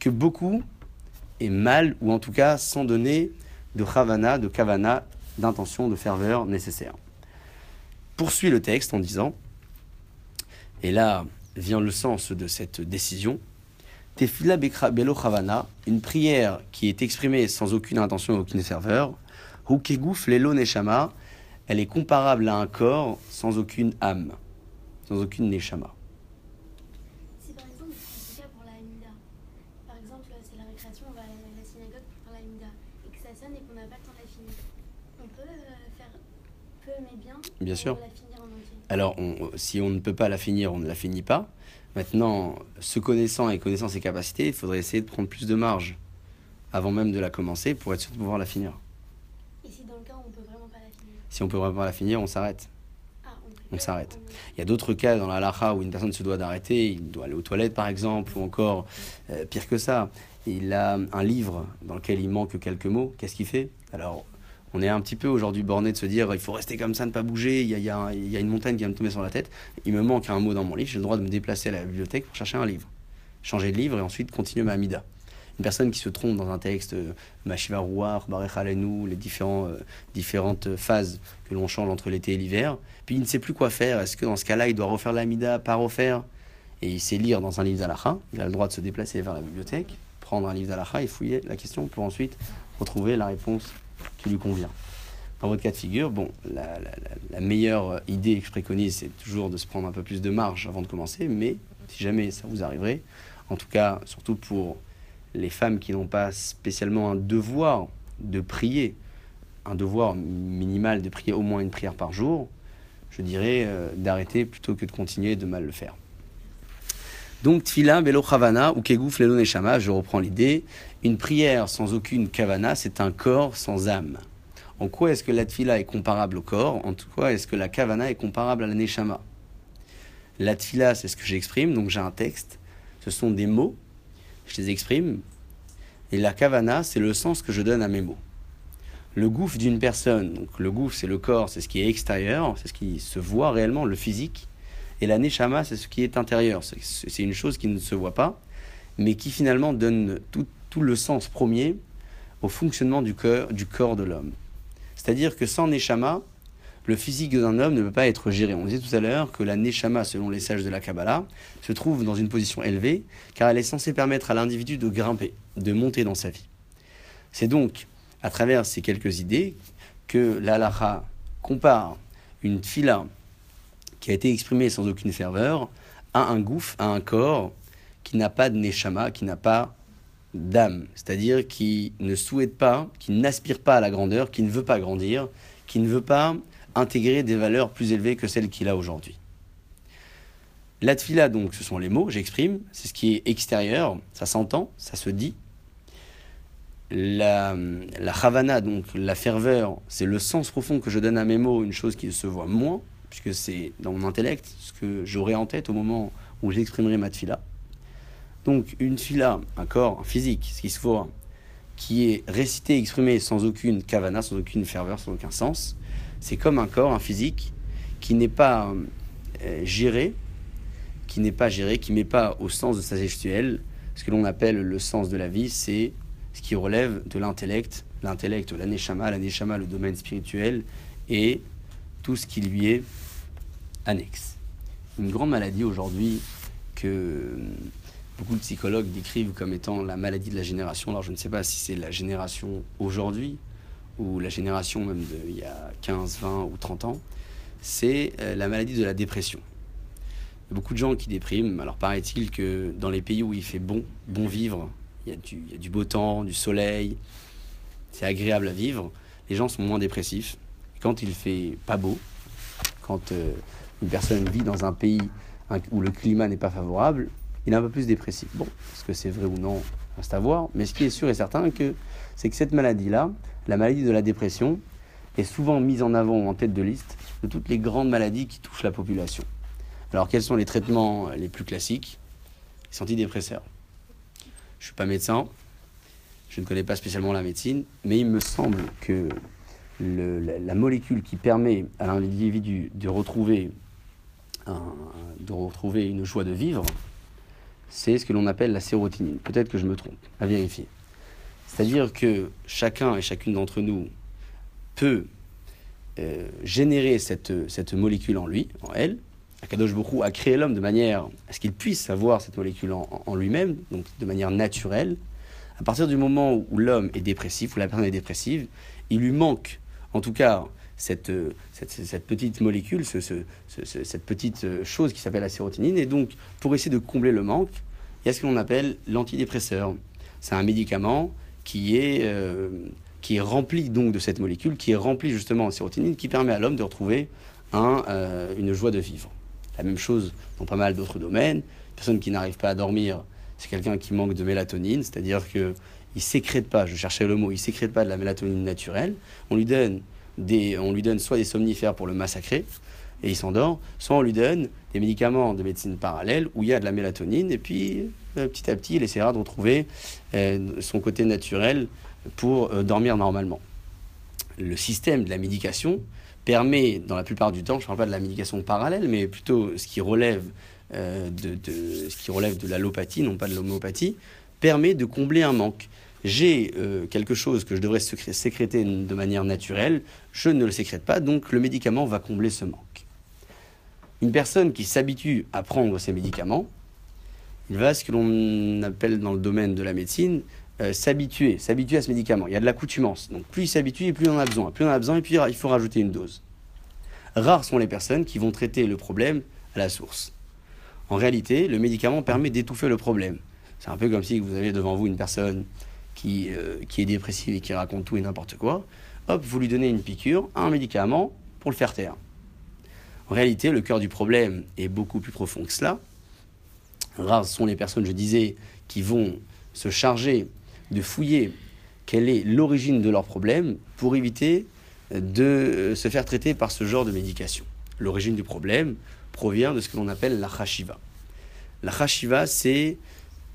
que beaucoup et mal, ou en tout cas sans donner de chavana, de kavana, d'intention, de ferveur nécessaire poursuit le texte en disant, et là vient le sens de cette décision, Tefila Belo Chavana, une prière qui est exprimée sans aucune intention aucune ferveur, Hukegouf Lelo Neshama, elle est comparable à un corps sans aucune âme, sans aucune Neshama. Si par exemple, c'est cas pour la Hamida, par exemple, c'est la récréation, on va à la synagogue pour faire la Hamida, et que ça sonne et qu'on n'a pas le temps de la finir, on peut euh, faire peu mais bien, Bien sûr. la finir en entier. Alors, on- si on ne peut pas la finir, on ne la finit pas. Maintenant, se connaissant et connaissant ses capacités, il faudrait essayer de prendre plus de marge avant même de la commencer pour être sûr de pouvoir la finir. Si on peut vraiment pas la finir on s'arrête. Ah, on s'arrête. Il y a d'autres cas dans la lacha où une personne se doit d'arrêter, il doit aller aux toilettes par exemple, ou encore euh, pire que ça, il a un livre dans lequel il manque quelques mots, qu'est-ce qu'il fait? Alors, on est un petit peu aujourd'hui borné de se dire il faut rester comme ça, ne pas bouger, il y, a, il y, a, une montagne qui vient me tomber sur la tête, il me manque un mot dans mon livre, j'ai le droit de me déplacer à la bibliothèque pour chercher un livre, changer de livre et ensuite continuer ma Amida une personne qui se trompe dans un texte, euh, Mashiva Rouar, les différents, euh, différentes phases que l'on change entre l'été et l'hiver, puis il ne sait plus quoi faire. Est-ce que dans ce cas-là, il doit refaire l'amida, pas refaire? Et il sait lire dans un livre d'Alacha, il a le droit de se déplacer vers la bibliothèque, prendre un livre d'Alacha et fouiller la question pour ensuite retrouver la réponse qui lui convient. Dans votre cas de figure, bon, la, la meilleure idée que je préconise, c'est toujours de se prendre un peu plus de marge avant de commencer, mais si jamais ça vous arriverait, en tout cas, surtout pour les femmes qui n'ont pas spécialement un devoir de prier, un devoir minimal de prier au moins une prière par jour, je dirais euh, d'arrêter plutôt que de continuer de mal le faire. Donc, tfila, belo khavana ou kegouf lelo neshama, je reprends l'idée. Une prière sans aucune kavana, c'est un corps sans âme. En quoi est-ce que la tfila est comparable au corps? En quoi est-ce que la kavana est comparable à la neshama? La tfila, c'est ce que j'exprime, donc j'ai un texte. Ce sont des mots je les exprime. Et la kavana, c'est le sens que je donne à mes mots. Le gouffre d'une personne, donc le gouffre, c'est le corps, c'est ce qui est extérieur, c'est ce qui se voit réellement, le physique. Et la neshama, c'est ce qui est intérieur. C'est une chose qui ne se voit pas, mais qui finalement donne tout, tout le sens premier au fonctionnement du, cœur, du corps de l'homme. C'est-à-dire que sans neshama, le physique d'un homme ne peut pas être géré. On disait tout à l'heure que la Neshama, selon les sages de la Kabbalah, se trouve dans une position élevée, car elle est censée permettre à l'individu de grimper, de monter dans sa vie. C'est donc à travers ces quelques idées que l'Alaha compare une fila qui a été exprimée sans aucune ferveur à un gouffre, à un corps qui n'a pas de Neshama, qui n'a pas d'âme, c'est-à-dire qui ne souhaite pas, qui n'aspire pas à la grandeur, qui ne veut pas grandir, qui ne veut pas intégrer des valeurs plus élevées que celles qu'il a aujourd'hui. La tfila, donc, ce sont les mots, j'exprime, c'est ce qui est extérieur, ça s'entend, ça se dit. La, la havana, donc la ferveur, c'est le sens profond que je donne à mes mots, une chose qui se voit moins, puisque c'est dans mon intellect ce que j'aurai en tête au moment où j'exprimerai ma tfila. Donc une tfila, un corps, un physique, ce qui se voit, qui est récité, exprimé sans aucune kavana, sans aucune ferveur, sans aucun sens, c'est comme un corps, un physique, qui n'est pas euh, géré, qui n'est pas géré, qui ne met pas au sens de sa gestuelle. Ce que l'on appelle le sens de la vie, c'est ce qui relève de l'intellect, l'intellect, l'aneshama, l'aneshama, le domaine spirituel, et tout ce qui lui est annexe. Une grande maladie aujourd'hui que beaucoup de psychologues décrivent comme étant la maladie de la génération. Alors je ne sais pas si c'est la génération aujourd'hui ou la génération même d'il y a 15, 20 ou 30 ans, c'est euh, la maladie de la dépression. Il y a beaucoup de gens qui dépriment. Alors paraît-il que dans les pays où il fait bon, bon vivre, il y, a du, beau temps, du soleil, c'est agréable à vivre, les gens sont moins dépressifs. quand il fait pas beau, quand euh, une personne vit dans un pays où le climat n'est pas favorable, il est un peu plus dépressif. Bon, est-ce que c'est vrai ou non, à voir. Mais ce qui est sûr et certain, que, c'est que cette maladie-là, la maladie de la dépression est souvent mise en avant en tête de liste de toutes les grandes maladies qui touchent la population. Alors quels sont les traitements les plus classiques? Les antidépresseurs. Je ne suis pas médecin, je ne connais pas spécialement la médecine, mais il me semble que la, molécule qui permet à l'individu de retrouver, de retrouver une joie de vivre, c'est ce que l'on appelle la sérotonine. Peut-être que je me trompe, à vérifier. C'est-à-dire que chacun et chacune d'entre nous peut euh, générer cette, cette molécule en lui, en elle. Akadosh Bokhu a créé l'homme de manière à ce qu'il puisse avoir cette molécule en, lui-même, donc de manière naturelle. À partir du moment où l'homme est dépressif, où la personne est dépressive, il lui manque, en tout cas, cette, cette, petite molécule, ce, ce, cette petite chose qui s'appelle la sérotonine. Et donc, pour essayer de combler le manque, il y a ce que l'on appelle l'antidépresseur. C'est un médicament qui est, euh, donc de cette molécule, qui est rempli justement en sérotonine, qui permet à l'homme de retrouver euh, une joie de vivre. La même chose dans pas mal d'autres domaines. Une personne qui n'arrive pas à dormir, c'est quelqu'un qui manque de mélatonine, c'est-à-dire que il sécrète pas, je cherchais le mot, il sécrète pas de la mélatonine naturelle. On lui donne on lui donne soit des somnifères pour le massacrer, et il s'endort, soit on lui donne des médicaments de médecine parallèle où il y a de la mélatonine, et puis euh, petit à petit, il essaiera de retrouver euh, son côté naturel pour euh, dormir normalement. Le système de la médication permet, dans la plupart du temps, je ne parle pas de la médication parallèle, mais plutôt ce qui relève, de, ce qui relève de l'allopathie, non pas de l'homéopathie, permet de combler un manque. J'ai quelque chose que je devrais sécréter de manière naturelle, je ne le sécrète pas, donc le médicament va combler ce manque. Une personne qui s'habitue à prendre ces médicaments, il va, ce que l'on appelle dans le domaine de la médecine, euh, s'habituer, s'habituer à ce médicament. Il y a de l'accoutumance. Donc plus il s'habitue, plus on en a besoin. Plus on en a besoin, et puis il faut rajouter une dose. Rares sont les personnes qui vont traiter le problème à la source. En réalité, le médicament permet d'étouffer le problème. C'est un peu comme si vous avez devant vous une personne qui, euh, qui est dépressive et qui raconte tout et n'importe quoi. Hop, vous lui donnez une piqûre, un médicament pour le faire taire. En réalité, le cœur du problème est beaucoup plus profond que cela. Rares sont les personnes, je disais, qui vont se charger de fouiller quelle est l'origine de leur problème pour éviter de se faire traiter par ce genre de médication. L'origine du problème provient de ce que l'on appelle la chashiva. La chashiva, c'est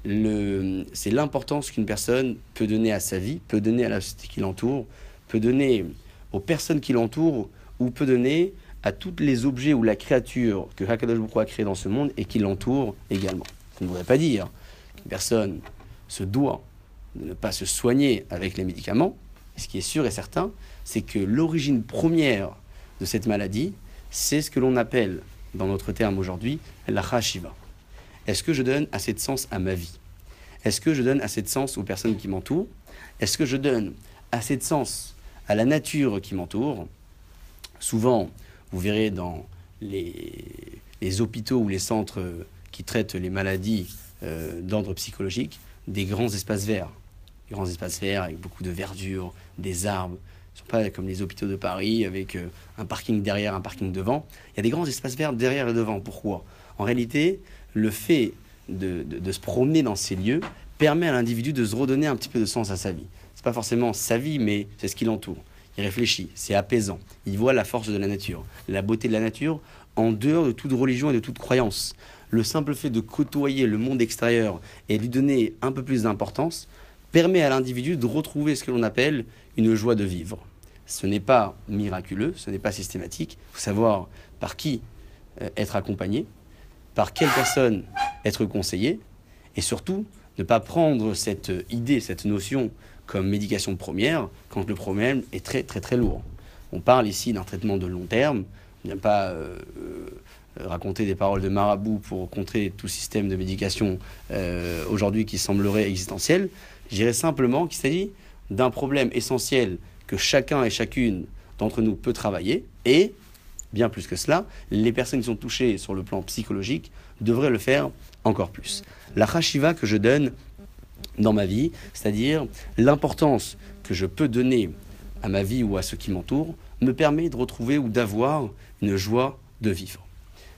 l'importance qu'une personne peut donner à sa vie, peut donner à la société qui l'entoure, peut donner aux personnes qui l'entourent ou peut donner à tous les objets ou la créature que Hakadosh Baruch a créé dans ce monde et qui l'entoure également. Ça ne voudrait pas dire qu'une personne se doit de ne pas se soigner avec les médicaments. Ce qui est sûr et certain, c'est que l'origine première de cette maladie, c'est ce que l'on appelle, dans notre terme aujourd'hui, la chashiva. Est-ce que je donne assez de sens à ma vie? Est-ce que je donne assez de sens aux personnes qui m'entourent? Est-ce que je donne assez de sens à la nature qui m'entoure? Souvent, vous verrez dans les, hôpitaux ou les centres qui traitent les maladies euh, d'ordre psychologique des grands espaces verts. Grands espaces verts avec beaucoup de verdure, des arbres. Ce ne sont pas comme les hôpitaux de Paris avec euh, un parking derrière, un parking devant. Il y a des grands espaces verts derrière et devant. Pourquoi? En réalité, le fait de, de, se promener dans ces lieux permet à l'individu de se redonner un petit peu de sens à sa vie. Ce n'est pas forcément sa vie, mais c'est ce qui l'entoure il réfléchit, c'est apaisant, il voit la force de la nature, la beauté de la nature en dehors de toute religion et de toute croyance. Le simple fait de côtoyer le monde extérieur et lui donner un peu plus d'importance permet à l'individu de retrouver ce que l'on appelle une joie de vivre. Ce n'est pas miraculeux, ce n'est pas systématique. Il faut savoir par qui euh, être accompagné, par quelle personne être conseillé, et surtout ne pas prendre cette idée, cette notion comme médication première quand le problème est très très très lourd. On parle ici d'un traitement de long terme. On ne pas euh, euh, raconter des paroles de marabout pour contrer tout système de médication euh, aujourd'hui qui semblerait existentiel. Je dirais simplement qu'il s'agit d'un problème essentiel que chacun et chacune d'entre nous peut travailler et, bien plus que cela, les personnes qui sont touchées sur le plan psychologique devraient le faire encore plus. La chashiva que je donne dans ma vie, c'est-à-dire l'importance que je peux donner à ma vie ou à ceux qui m'entourent, me permet de retrouver ou d'avoir une joie de vivre.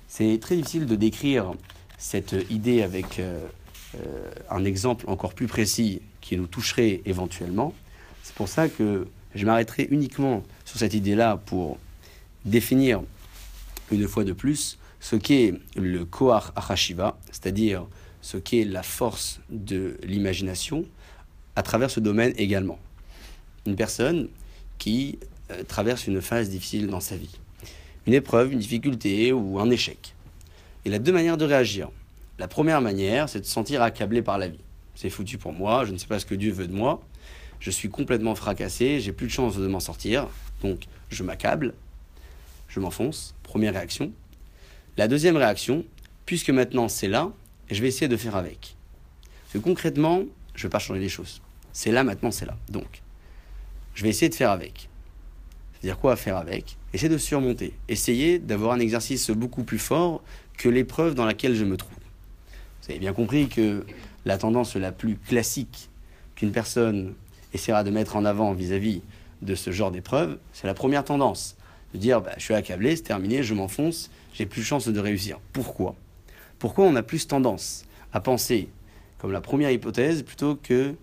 C'est très difficile de décrire cette idée avec euh, euh, un exemple encore plus précis qui nous toucherait éventuellement. C'est pour ça que je m'arrêterai uniquement sur cette idée-là pour définir une fois de plus ce qu'est le Kohar Achashiva, c'est-à-dire ce qu'est la force de l'imagination à travers ce domaine également. Une personne qui euh, traverse une phase difficile dans sa vie, une épreuve, une difficulté ou un échec. Il a deux manières de réagir. La première manière, c'est de se sentir accablé par la vie. C'est foutu pour moi, je ne sais pas ce que Dieu veut de moi, je suis complètement fracassé, j'ai plus de chance de m'en sortir, donc je m'accable, je m'enfonce. Première réaction. La deuxième réaction, puisque maintenant c'est là, et je vais essayer de faire avec. Parce que concrètement, je ne vais pas changer les choses. C'est là, maintenant, c'est là. Donc, je vais essayer de faire avec. C'est-à-dire quoi faire avec? Essayer de surmonter. Essayer d'avoir un exercice beaucoup plus fort que l'épreuve dans laquelle je me trouve. Vous avez bien compris que la tendance la plus classique qu'une personne essaiera de mettre en avant vis-à-vis de ce genre d'épreuve, c'est la première tendance. De dire, bah, je suis accablé, c'est terminé, je m'enfonce, j'ai plus de chance de réussir. Pourquoi? Pourquoi on a plus tendance à penser comme la première hypothèse plutôt que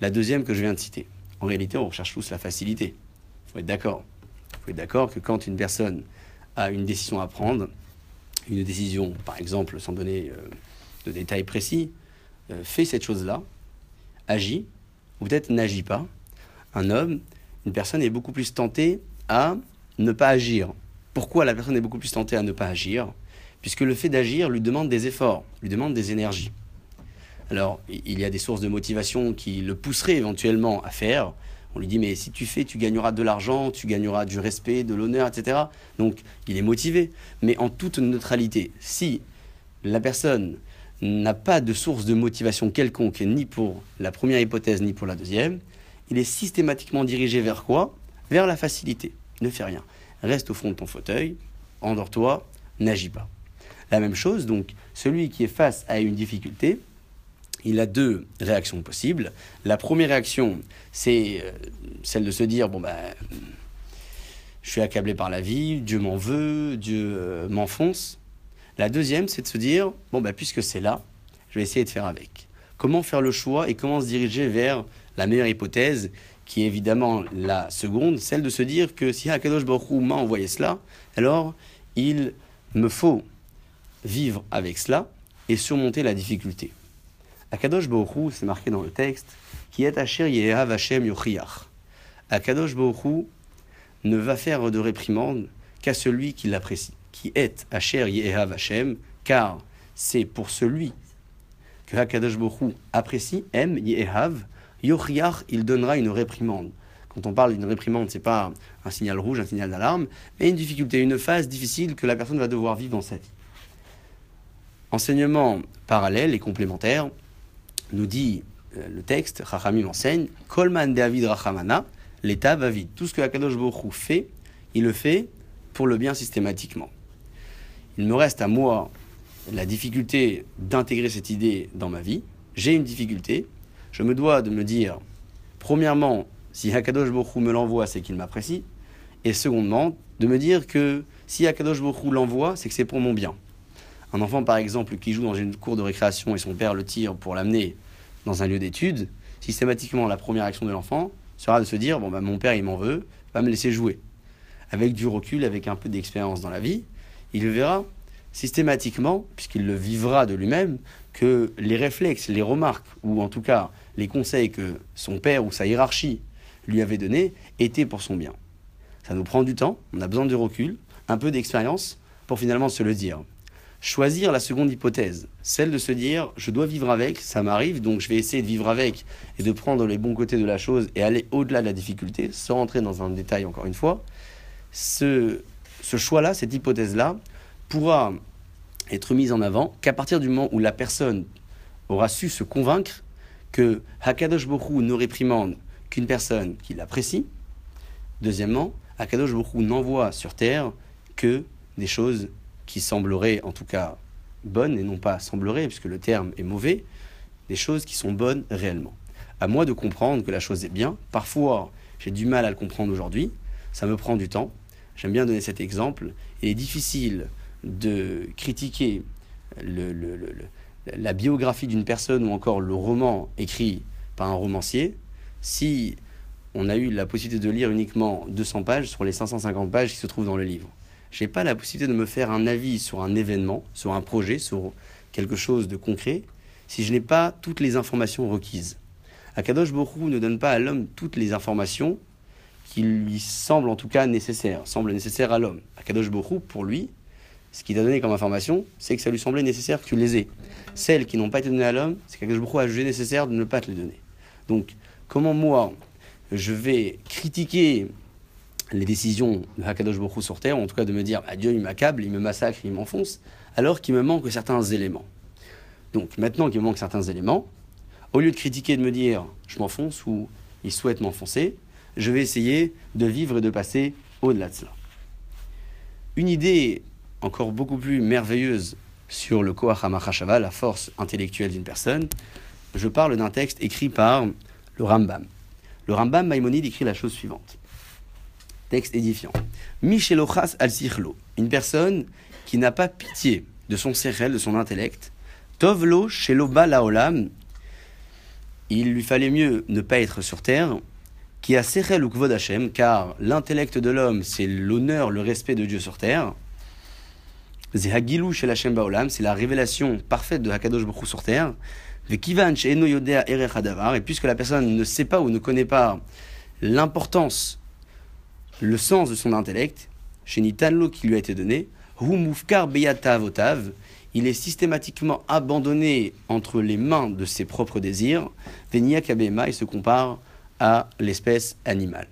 la deuxième que je viens de citer? En réalité, on recherche tous la facilité. Il faut être d'accord. Il faut être d'accord que quand une personne a une décision à prendre, une décision, par exemple, sans donner euh, de détails précis, euh, fait cette chose-là, agit, ou peut-être n'agit pas. Un homme, une personne est beaucoup plus tentée à ne pas agir. Pourquoi la personne est beaucoup plus tentée à ne pas agir? Puisque le fait d'agir lui demande des efforts, lui demande des énergies. Alors, il y a des sources de motivation qui le pousseraient éventuellement à faire. On lui dit, mais si tu fais, tu gagneras de l'argent, tu gagneras du respect, de l'honneur, etc. Donc, il est motivé. Mais en toute neutralité, si la personne n'a pas de source de motivation quelconque, ni pour la première hypothèse, ni pour la deuxième, il est systématiquement dirigé vers quoi? Vers la facilité. Ne fais rien. Reste au fond de ton fauteuil, endors-toi, n'agis pas. La même chose, donc, celui qui est face à une difficulté, il a deux réactions possibles. La première réaction, c'est euh, celle de se dire bon ben, je suis accablé par la vie, Dieu m'en veut, Dieu euh, m'enfonce. La deuxième, c'est de se dire bon ben puisque c'est là, je vais essayer de faire avec. Comment faire le choix et comment se diriger vers la meilleure hypothèse, qui est évidemment la seconde, celle de se dire que si Hakadosh Baruch m'a envoyé cela, alors il me faut vivre avec cela et surmonter la difficulté. Akadosh Baruch c'est marqué dans le texte, qui est Asher Yehav Hashem Yochiach. Akadosh Baruch ne va faire de réprimande qu'à celui qui l'apprécie, qui est Asher Yehav Hashem, car c'est pour celui que Akadosh Baruch apprécie, aime Yehav, Yochiach, il donnera une réprimande. Quand on parle d'une réprimande, c'est pas un signal rouge, un signal d'alarme, mais une difficulté, une phase difficile que la personne va devoir vivre dans sa vie. Enseignement parallèle et complémentaire, nous dit euh, le texte, Chachamim enseigne, Kolman David Rachamana, l'état va vite. Tout ce que Akadosh Baruch fait, il le fait pour le bien systématiquement. Il me reste à moi la difficulté d'intégrer cette idée dans ma vie. J'ai une difficulté. Je me dois de me dire, premièrement, si Hakadosh Baruch me l'envoie, c'est qu'il m'apprécie. Et secondement, de me dire que si Hakadosh Baruch l'envoie, c'est que c'est pour mon bien. Un enfant, par exemple, qui joue dans une cour de récréation et son père le tire pour l'amener dans un lieu d'études, systématiquement, la première action de l'enfant sera de se dire Bon, bah, mon père, il m'en veut, va me laisser jouer. Avec du recul, avec un peu d'expérience dans la vie, il verra systématiquement, puisqu'il le vivra de lui-même, que les réflexes, les remarques, ou en tout cas les conseils que son père ou sa hiérarchie lui avait donnés étaient pour son bien. Ça nous prend du temps, on a besoin de recul, un peu d'expérience pour finalement se le dire choisir la seconde hypothèse, celle de se dire je dois vivre avec, ça m'arrive, donc je vais essayer de vivre avec et de prendre les bons côtés de la chose et aller au-delà de la difficulté, sans rentrer dans un détail encore une fois, ce, choix-là, cette hypothèse-là, pourra être mise en avant qu'à partir du moment où la personne aura su se convaincre que Hakadosh Bokhu ne réprimande qu'une personne qui l'apprécie. Deuxièmement, Hakadosh Bokhu n'envoie sur terre que des choses qui sembleraient en tout cas bonnes, et non pas sembleraient, puisque le terme est mauvais, des choses qui sont bonnes réellement. À moi de comprendre que la chose est bien. Parfois, j'ai du mal à le comprendre aujourd'hui. Ça me prend du temps. J'aime bien donner cet exemple. Il est difficile de critiquer la biographie d'une personne ou encore le roman écrit par un romancier si on a eu la possibilité de lire uniquement 200 pages sur les 550 pages qui se trouvent dans le livre je n'ai pas la possibilité de me faire un avis sur un événement, sur un projet, sur quelque chose de concret, si je n'ai pas toutes les informations requises. Akadosh Borou ne donne pas à l'homme toutes les informations qui lui semblent en tout cas nécessaires, semblent nécessaires à l'homme. Akadosh Borou, pour lui, ce qu'il t'a donné comme information, c'est que ça lui semblait nécessaire que tu les aies. Celles qui n'ont pas été données à l'homme, c'est qu'Akadosh Borou a jugé nécessaire de ne pas te les donner. Donc, comment moi, je vais critiquer les décisions de Hakadosh Baruch sur terre, en tout cas de me dire ah, Dieu il m'accable, il me massacre, il m'enfonce, alors qu'il me manque certains éléments. Donc maintenant qu'il me manque certains éléments, au lieu de critiquer et de me dire je m'enfonce ou il souhaite m'enfoncer, je vais essayer de vivre et de passer au-delà de cela. Une idée encore beaucoup plus merveilleuse sur le Koach HaMachashava, la force intellectuelle d'une personne, je parle d'un texte écrit par le Rambam. Le Rambam Maïmonide écrit la chose suivante. Texte édifiant. Michelochas al sichlo, une personne qui n'a pas pitié de son sérel, de son intellect. Tovlo sheloba laolam, il lui fallait mieux ne pas être sur terre. Qui a sérel ou kvod car l'intellect de l'homme, c'est l'honneur, le respect de Dieu sur terre. Zehagilou chez la Baolam, c'est la révélation parfaite de Hakadosh Baruch sur terre. Et puisque la personne ne sait pas ou ne connaît pas l'importance, le sens de son intellect, chez Nitanlo qui lui a été donné, il est systématiquement abandonné entre les mains de ses propres désirs, Venia Kabema, il se compare à l'espèce animale.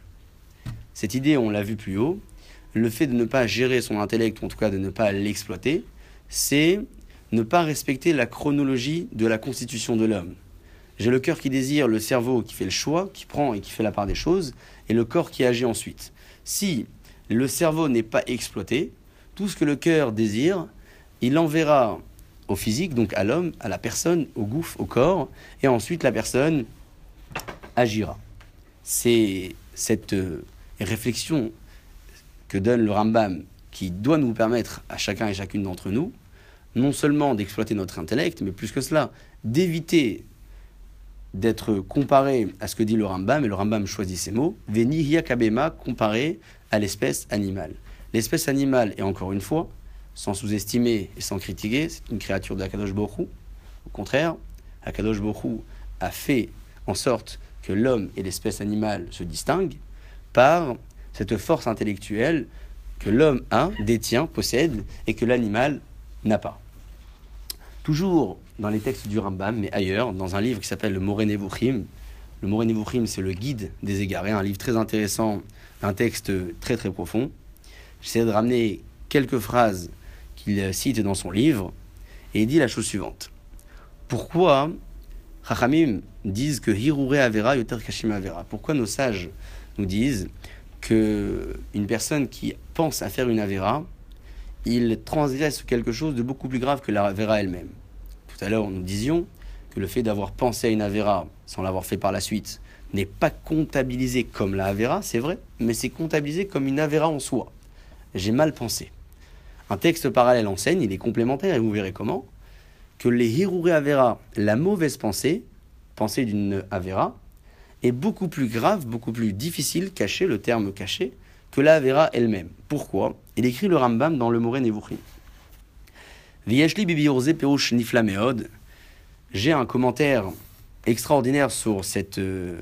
Cette idée, on l'a vu plus haut, le fait de ne pas gérer son intellect, ou en tout cas de ne pas l'exploiter, c'est ne pas respecter la chronologie de la constitution de l'homme. J'ai le cœur qui désire, le cerveau qui fait le choix, qui prend et qui fait la part des choses, et le corps qui agit ensuite. Si le cerveau n'est pas exploité, tout ce que le cœur désire, il enverra au physique, donc à l'homme, à la personne, au gouffre, au corps, et ensuite la personne agira. C'est cette euh, réflexion que donne le Rambam, qui doit nous permettre à chacun et chacune d'entre nous, non seulement d'exploiter notre intellect, mais plus que cela, d'éviter d'être comparé à ce que dit le Rambam, et le Rambam choisit ces mots, Veni kabema, comparé à l'espèce animale. L'espèce animale, et encore une fois, sans sous-estimer et sans critiquer, c'est une créature de Akadosh. Au contraire, Akadosh Borou a fait en sorte que l'homme et l'espèce animale se distinguent par cette force intellectuelle que l'homme a, détient, possède, et que l'animal n'a pas. Toujours dans les textes du Rambam, mais ailleurs, dans un livre qui s'appelle le Moré Nevuchim. Le Moré Nevuchim, c'est le guide des égarés, un livre très intéressant, un texte très très profond. J'essaie de ramener quelques phrases qu'il cite dans son livre, et il dit la chose suivante. Pourquoi Chachamim disent que Hirure Avera Yoter Kashim Avera? Pourquoi nos sages nous disent que une personne qui pense à faire une Avera, il transgresse quelque chose de beaucoup plus grave que la Avera elle-même? Tout à l'heure, nous disions que le fait d'avoir pensé à une Avera sans l'avoir fait par la suite n'est pas comptabilisé comme la Avera, c'est vrai, mais c'est comptabilisé comme une Avera en soi. J'ai mal pensé. Un texte parallèle enseigne, il est complémentaire et vous verrez comment, que les Hirure Avera, la mauvaise pensée, pensée d'une Avera, est beaucoup plus grave, beaucoup plus difficile, caché, le terme caché, que la Avera elle-même. Pourquoi? Il écrit le Rambam dans le Moré Nevuchim. J'ai un commentaire extraordinaire sur cette euh,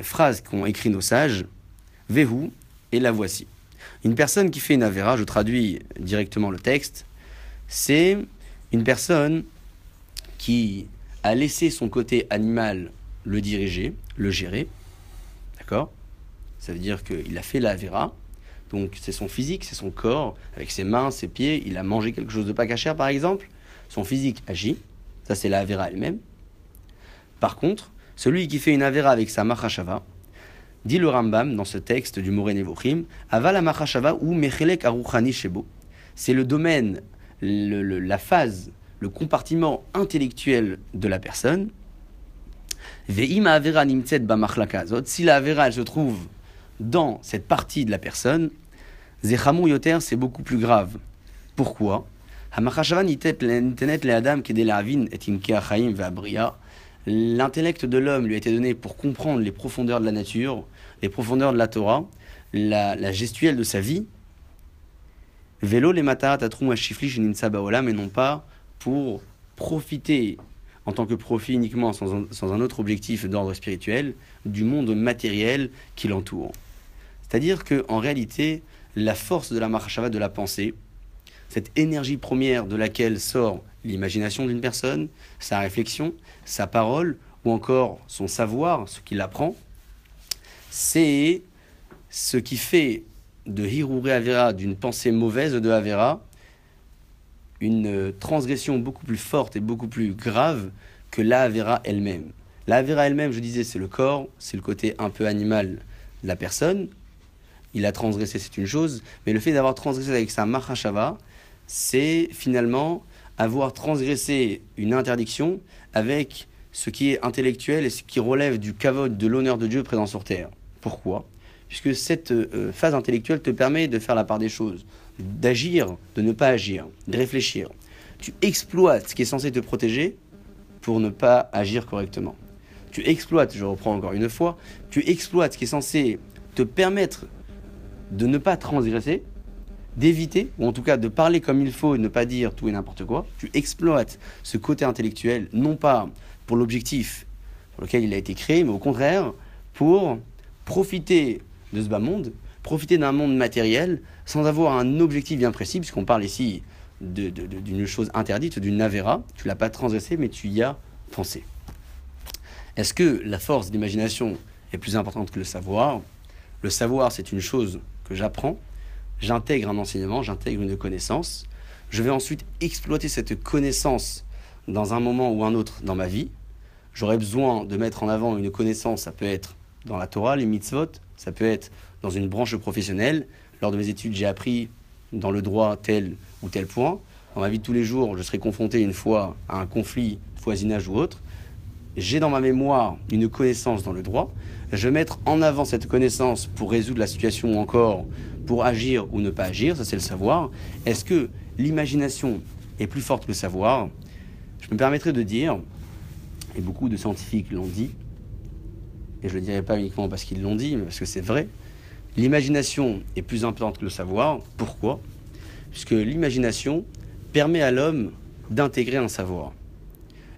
phrase qu'ont écrit nos sages. Vehu, et la voici. Une personne qui fait une Avera, je traduis directement le texte, c'est une personne qui a laissé son côté animal le diriger, le gérer. D'accord? Ça veut dire qu'il a fait la. Donc c'est son physique, c'est son corps, avec ses mains, ses pieds. Il a mangé quelque chose de pas cachère, par exemple. Son physique agit. Ça, c'est la Avera elle-même. Par contre, celui qui fait une Avera avec sa Machashava, dit le Rambam dans ce texte du Moré Nevochim, Avala Machashava ou Mechelek Aruchani Shebo. C'est le domaine, la phase, le compartiment intellectuel de la personne si la avera, elle se trouve dans cette partie de la personne, yoter, c'est beaucoup plus grave. Pourquoi? L'intellect de l'homme lui a été donné pour comprendre les profondeurs de la nature, les profondeurs de la Torah, la, gestuelle de sa vie. Vélo les non pas pour profiter en tant que profit uniquement sans un, autre objectif d'ordre spirituel du monde matériel qui l'entoure. C'est-à-dire qu'en réalité, la force de la marachava, de la pensée, cette énergie première de laquelle sort l'imagination d'une personne, sa réflexion, sa parole, ou encore son savoir, ce qu'il apprend, c'est ce qui fait de Hirure Avera, d'une pensée mauvaise de Avera, une transgression beaucoup plus forte et beaucoup plus grave que la Avera elle-même. La Avera elle-même, je disais, c'est le corps, c'est le côté un peu animal de la personne. Il a transgressé, c'est une chose, mais le fait d'avoir transgressé avec sa Mahashava, c'est finalement avoir transgressé une interdiction avec ce qui est intellectuel et ce qui relève du kavod, de l'honneur de Dieu présent sur terre. Pourquoi? Puisque cette euh, phase intellectuelle te permet de faire la part des choses d'agir, de ne pas agir, de réfléchir. Tu exploites ce qui est censé te protéger pour ne pas agir correctement. Tu exploites, je reprends encore une fois, tu exploites ce qui est censé te permettre de ne pas transgresser d'éviter, ou en tout cas de parler comme il faut et ne pas dire tout et n'importe quoi. Tu exploites ce côté intellectuel, non pas pour l'objectif pour lequel il a été créé, mais au contraire pour profiter de ce bas monde, profiter d'un monde matériel sans avoir un objectif bien précis, puisqu'on parle ici d'une chose interdite, d'une avera. Tu l'as pas transgressé, mais tu y as pensé. Est-ce que la force d'imagination est plus importante que le savoir? Le savoir, c'est une chose que j'apprends, j'intègre un enseignement, j'intègre une connaissance, je vais ensuite exploiter cette connaissance dans un moment ou un autre dans ma vie. J'aurai besoin de mettre en avant une connaissance, ça peut être dans la Torah, les mitzvot, ça peut être dans une branche professionnelle. Lors de mes études, j'ai appris dans le droit tel ou tel point. Dans ma vie de tous les jours, je serai confronté une fois à un conflit, voisinage ou autre. J'ai dans ma mémoire une connaissance dans le droit. Je vais mettre en avant cette connaissance pour résoudre la situation ou encore pour agir ou ne pas agir. Ça, c'est le savoir. Est-ce que l'imagination est plus forte que le savoir? Je me permettrai de dire, et beaucoup de scientifiques l'ont dit, et je ne le dirai pas uniquement parce qu'ils l'ont dit, mais parce que c'est vrai, l'imagination est plus importante que le savoir. Pourquoi? Puisque l'imagination permet à l'homme d'intégrer un savoir.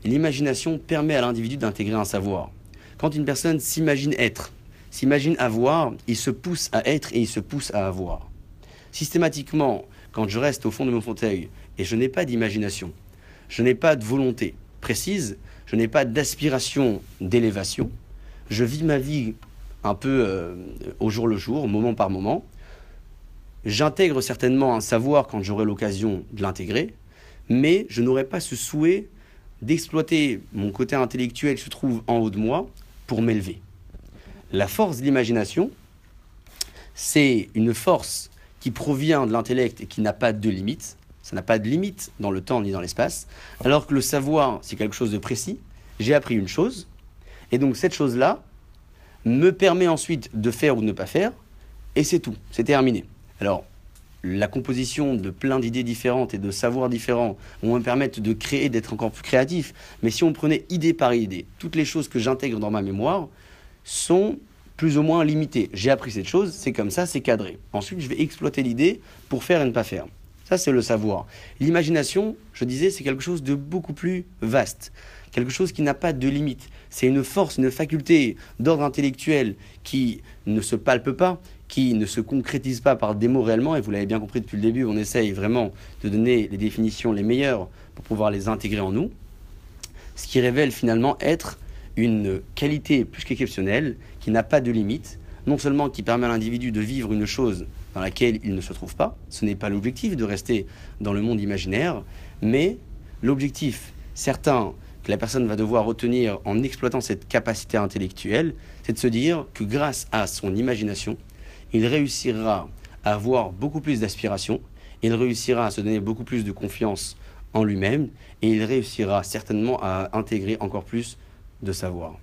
L'imagination permet à l'individu d'intégrer un savoir. Quand une personne s'imagine être, s'imagine avoir, il se pousse à être et il se pousse à avoir. Systématiquement, quand je reste au fond de mon fauteuil et je n'ai pas d'imagination, je n'ai pas de volonté précise, je n'ai pas d'aspiration d'élévation, je vis ma vie un peu euh, au jour le jour, moment par moment. J'intègre certainement un savoir quand j'aurai l'occasion de l'intégrer, mais je n'aurai pas ce souhait d'exploiter mon côté intellectuel qui se trouve en haut de moi pour m'élever. La force de l'imagination, c'est une force qui provient de l'intellect et qui n'a pas de limite. Ça n'a pas de limite dans le temps ni dans l'espace. Alors que le savoir, c'est quelque chose de précis. J'ai appris une chose, et donc cette chose-là me permet ensuite de faire ou de ne pas faire, et c'est tout, c'est terminé. Alors, la composition de plein d'idées différentes et de savoirs différents vont me permettre de créer, d'être encore plus créatif. Mais si on prenait idée par idée, toutes les choses que j'intègre dans ma mémoire sont plus ou moins limitées. J'ai appris cette chose, c'est comme ça, c'est cadré. Ensuite, je vais exploiter l'idée pour faire et ne pas faire. Ça, c'est le savoir. L'imagination, je disais, c'est quelque chose de beaucoup plus vaste quelque chose qui n'a pas de limite. C'est une force, une faculté d'ordre intellectuel qui ne se palpe pas, qui ne se concrétise pas par des mots réellement, et vous l'avez bien compris depuis le début, on essaye vraiment de donner les définitions les meilleures pour pouvoir les intégrer en nous, ce qui révèle finalement être une qualité plus qu'exceptionnelle, qui n'a pas de limite, non seulement qui permet à l'individu de vivre une chose dans laquelle il ne se trouve pas, ce n'est pas l'objectif de rester dans le monde imaginaire, mais l'objectif certain que la personne va devoir retenir en exploitant cette capacité intellectuelle, c'est de se dire que grâce à son imagination, il réussira à avoir beaucoup plus d'aspiration, il réussira à se donner beaucoup plus de confiance en lui-même, et il réussira certainement à intégrer encore plus de savoir.